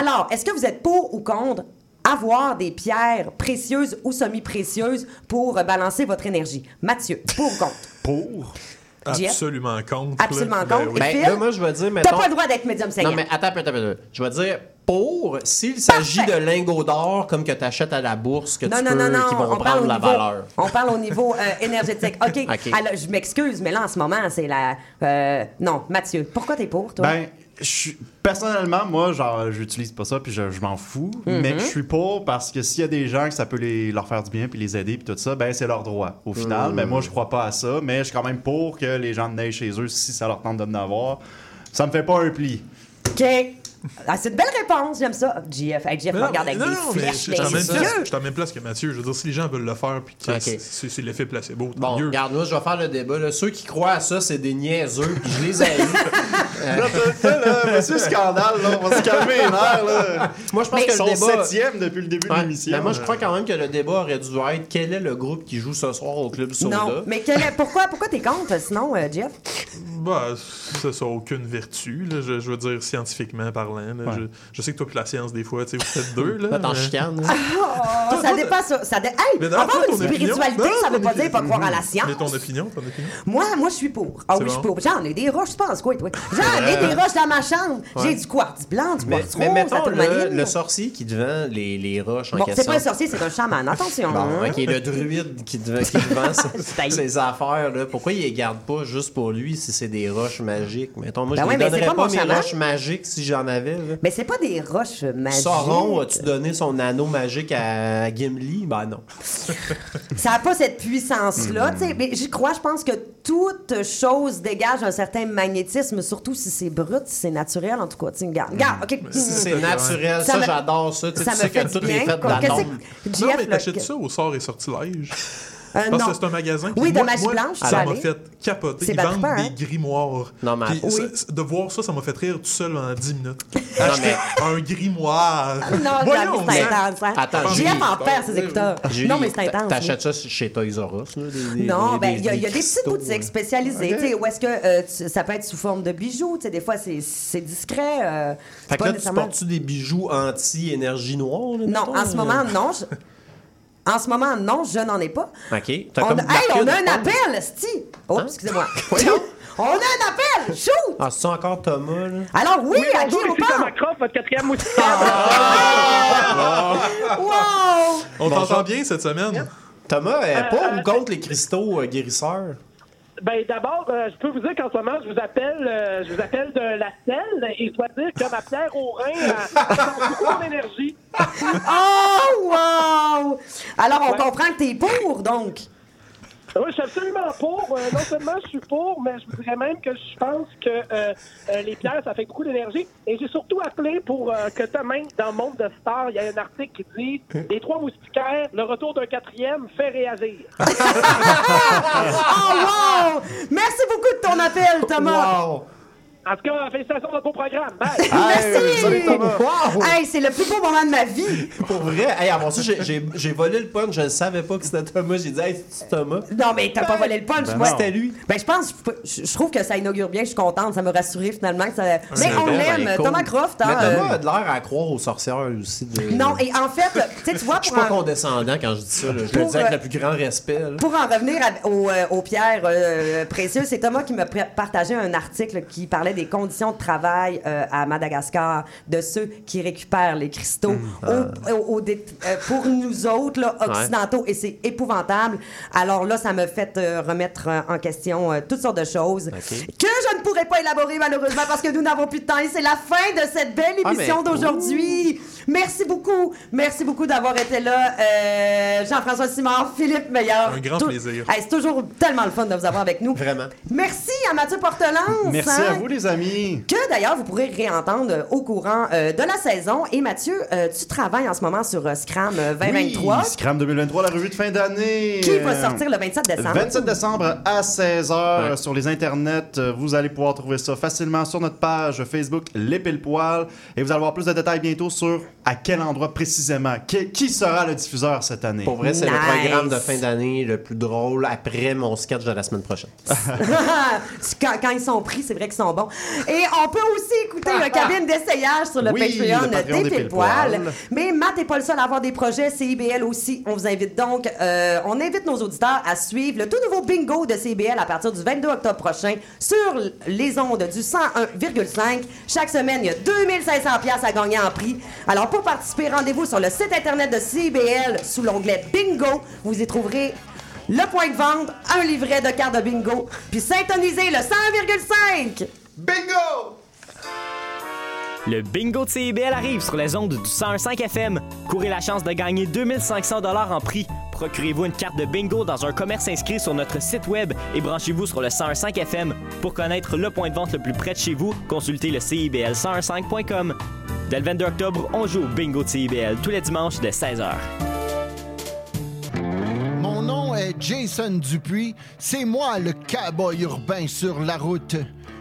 Alors, est-ce que vous êtes pour ou contre avoir des pierres précieuses ou semi-précieuses pour balancer votre énergie? Mathieu, pour ou contre? Pour. Jeff? Absolument contre. là. Absolument Ben contre. Ben, Phil? là, moi, je vais dire, T'as pas le droit d'être médium saignant. Non, mais attends attends peu. Je vais dire pour, s'il s'agit de lingots d'or comme que tu achètes à la bourse, que non, tu non, peux, non, non, qui vont on prendre la niveau, valeur. On parle au niveau euh, énergétique. OK. OK. Alors, je m'excuse, mais là, en ce moment, c'est la... euh, non, Mathieu, pourquoi t'es pour, toi? Ben, je personnellement, moi, genre, j'utilise pas ça, puis je, je m'en fous. Mhm. Mais je suis pour parce que s'il y a des gens que ça peut les, leur faire du bien, puis les aider, puis tout ça, ben, c'est leur droit. Au final, Mhm. ben, moi, je crois pas à ça, mais je suis quand même pour que les gens neigent chez eux si ça leur tente de en avoir. Ça me fait pas un pli. OK. Ah, c'est une belle réponse, j'aime ça. GF, hey, non, regarde avec non, des non, mais flèches je suis en même les place- yeux. je suis en même place que Mathieu. Je veux dire, si les gens veulent le faire, puis que Ok. c'est- l'effet placebo, tant Bon, mieux. regarde, moi, je vais faire le débat. là. Ceux qui croient à ça, c'est des niaiseux, puis je les. Euh, Là, monsieur Scandale, là, on va se calmer les nerfs, là. moi, je pense Mais que le débat... septième depuis le début de Ouais, l'émission. mais moi, je crois quand même que le débat aurait dû être quel est le groupe qui joue ce soir au Club Soda? Non, mais quel est- pourquoi, pourquoi t'es contre, sinon, euh, Jeff? Bah, ça, ça a aucune vertu, là, je, je veux dire, scientifiquement parlant. Là. Ouais. je, je sais que toi et la science, des fois, tu sais, vous faites deux. Là, t'en mais- chicanes. Oh, ça dépasse ça. ça dé- Hey, Mais avoir une spiritualité, Non, ça veut pas dire pas croire à la science. Mais ton opinion, ton opinion? Moi, moi, je suis pour. Ah oui, je suis pour. J'en ai des roches, tu penses quoi, toi? J'en ai des roches dans ma chambre. J'ai du quartz blanc, du Mais, quartz mais rose, mettons le, le sorcier qui te vend les, les roches en Bon, question. c'est pas un sorcier, c'est un chaman. Attention. Bon, hein. ok, le druide qui te, vend- qui te vend taillé. ses, ses affaires, là, pourquoi il les garde pas juste pour lui si c'est des roches magiques? Mettons, moi, Ben je ne mais c'est donnerais pas mes roches magiques si j'en avais. Là. Mais c'est pas des roches magiques. Sauron, as-tu donné son anneau magique à Gimli? Ben non. Ça n'a pas cette puissance-là. Hmm. tu sais. Mais je crois, je pense que toute chose dégage un certain magnétisme, surtout si c'est brut, si c'est naturel, en tout cas. Regarde, regarde, OK. Si c'est naturel, ça, me- j'adore ça. Tu sais, ça tu me sais fait que tout est fait d'atomes. que- Non, mais t'achètes ça au sort et sortilège. Euh, Parce non. que c'est un magasin. Oui, moi- magie moi, blanche, tu Ça m'a fait capoter. C'est Ils vendent des grimoires. Non, mais Puis oui. ça- de voir ça, ça m'a fait rire tout seul en 10 minutes. Non, Acheter mais- un grimoire. Non, Voyons, c'est intense. Hein? Attends, Julie. en perd ses écouteurs. Julie, non, mais c'est intense. T'achètes ça chez Toys R Us? Là, des- Non, ben il y, a- il y a des petites boutiques ouais. spécialisées, Ok. tu sais, où est-ce que euh, tu- ça peut être sous forme de bijoux, tu sais, des fois c'est discret. euh, Fait que là, tu portes-tu des bijoux anti-énergie noire? Non, en ce moment non. En ce moment non, je n'en ai pas. OK. T'as On comme a... Hey, on a un appel, Sti. Oh, Hein? excusez-moi. on a un appel, shoot. Ah, c'est encore Thomas, là? Alors oui, à qui on parle Thomas Croft, votre quatrième mousquetaire. Wow! On t'entend bien cette semaine? Thomas, euh, Euh, pour euh, ou contre les cristaux euh, guérisseurs? Ben d'abord, euh, je peux vous dire qu'en ce moment, je vous appelle, euh, je vous appelle de la selle et je dois dire que ma pierre au rein a beaucoup mon énergie. Oh, wow! Alors on Ouais. comprend que t'es pour, donc. Oui, je suis absolument pour. Euh, non seulement je suis pour, mais je vous dirais même que je pense que euh, euh, les pierres, ça fait beaucoup d'énergie. Et j'ai surtout appelé pour euh, que demain, dans le monde de Star, il y a un article qui dit Les trois moustiquaires, le retour d'un quatrième fait réagir. Oh, wow! Merci beaucoup de ton appel, Thomas. Wow! En tout cas, félicitations pour votre beau programme. Bye! Merci! Wow! Hey, c'est le plus beau moment de ma vie! Pour vrai, hey, avant ça, j'ai- volé le punch, je ne savais pas que c'était Thomas. J'ai dit, hey, c'est Thomas? Non, mais t'as pas volé le punch, Ben moi. C'était lui. Ben, je pense, je, je trouve que ça inaugure bien, je suis contente, ça m'a rassuré finalement. Que ça... Mais on l'aime, ben, cool. Thomas Croft. Hein, Mais Thomas euh, a de l'air à croire aux sorcières aussi. De... Non, et en fait, tu vois, Je suis pas en, condescendant quand je dis ça. là. Je le Pour, dis avec euh, le plus grand respect. là. pour en revenir à- aux, euh, aux pierres euh, précieuses, c'est Thomas qui m'a partagé un article qui parlait des conditions de travail euh, à Madagascar de ceux qui récupèrent les cristaux au- au- au dé- euh, pour nous autres, là, occidentaux, et c'est épouvantable. Alors là, ça m'a fait euh, remettre euh, en question euh, toutes sortes de choses que je ne pourrais pas élaborer malheureusement parce que nous n'avons plus de temps et c'est la fin de cette belle Ah, émission mais- d'aujourd'hui. Merci beaucoup. Merci beaucoup d'avoir été là. Euh, Jean-François Simard, Philippe Meilleur. Un grand Tout- plaisir. Hey, c'est toujours tellement le fun de vous avoir avec nous. Vraiment. Merci à Mathieu Portelance. Merci hein, à vous, les amis. Que d'ailleurs, vous pourrez réentendre euh, au courant euh, de la saison. Et Mathieu, euh, tu travailles en ce moment sur euh, Scram euh, 2023. Oui, Scram 2023, la revue de fin d'année. Qui va sortir le 27 décembre? 27 décembre à 16h sur les internets. Vous allez pouvoir trouver ça facilement sur notre page Facebook Les Pile Poil. Et vous allez avoir plus de détails bientôt sur à quel endroit précisément. Qui, qui sera le diffuseur cette année? Pour vrai, c'est le programme de fin d'année le plus drôle après mon sketch de la semaine prochaine. quand, quand ils sont pris, c'est vrai qu'ils sont bons. Et on peut aussi écouter le cabine d'essayage sur le Oui, Patreon, le Patreon des des Pile Poil. Pile-Poil. Mais Matt n'est pas le seul à avoir des projets. CIBL aussi. On vous invite donc, euh, on invite nos auditeurs à suivre le tout nouveau bingo de CIBL à partir du 22 octobre prochain sur les ondes du 101,5. Chaque semaine, il y a 2500 pièces à gagner en prix. Alors pour participer, rendez-vous sur le site internet de CIBL sous l'onglet bingo. Vous y trouverez le point de vente, un livret de cartes de bingo, puis syntonisez le 100,5. Bingo! Le bingo de CIBL arrive sur les ondes du 101.5 FM. Courez la chance de gagner 2500 dollars en prix. Procurez-vous une carte de bingo dans un commerce inscrit sur notre site web et branchez-vous sur le 101.5 FM. Pour connaître le point de vente le plus près de chez vous, consultez le CIBL101.5.com. Dès le 22 octobre, on joue au bingo de CIBL tous les dimanches dès 16h. Mon nom est Jason Dupuis. C'est moi le cowboy urbain sur la route.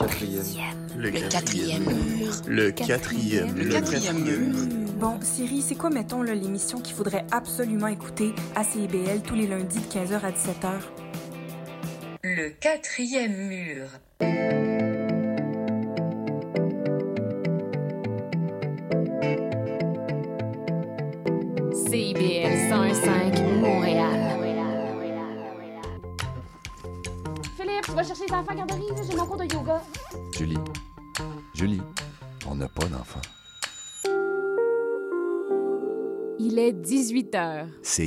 Le quatrième mur. Le quatrième Le mur. quatrième mur. Bon, Siri, c'est quoi, mettons, l'émission qu'il faudrait absolument écouter à CIBL tous les lundis de 15h à 17h? Le quatrième mur. Vas chercher les enfants à garderie, j'ai mon cours de yoga. Julie, Julie, on n'a pas d'enfant. Il est 18 h. C'est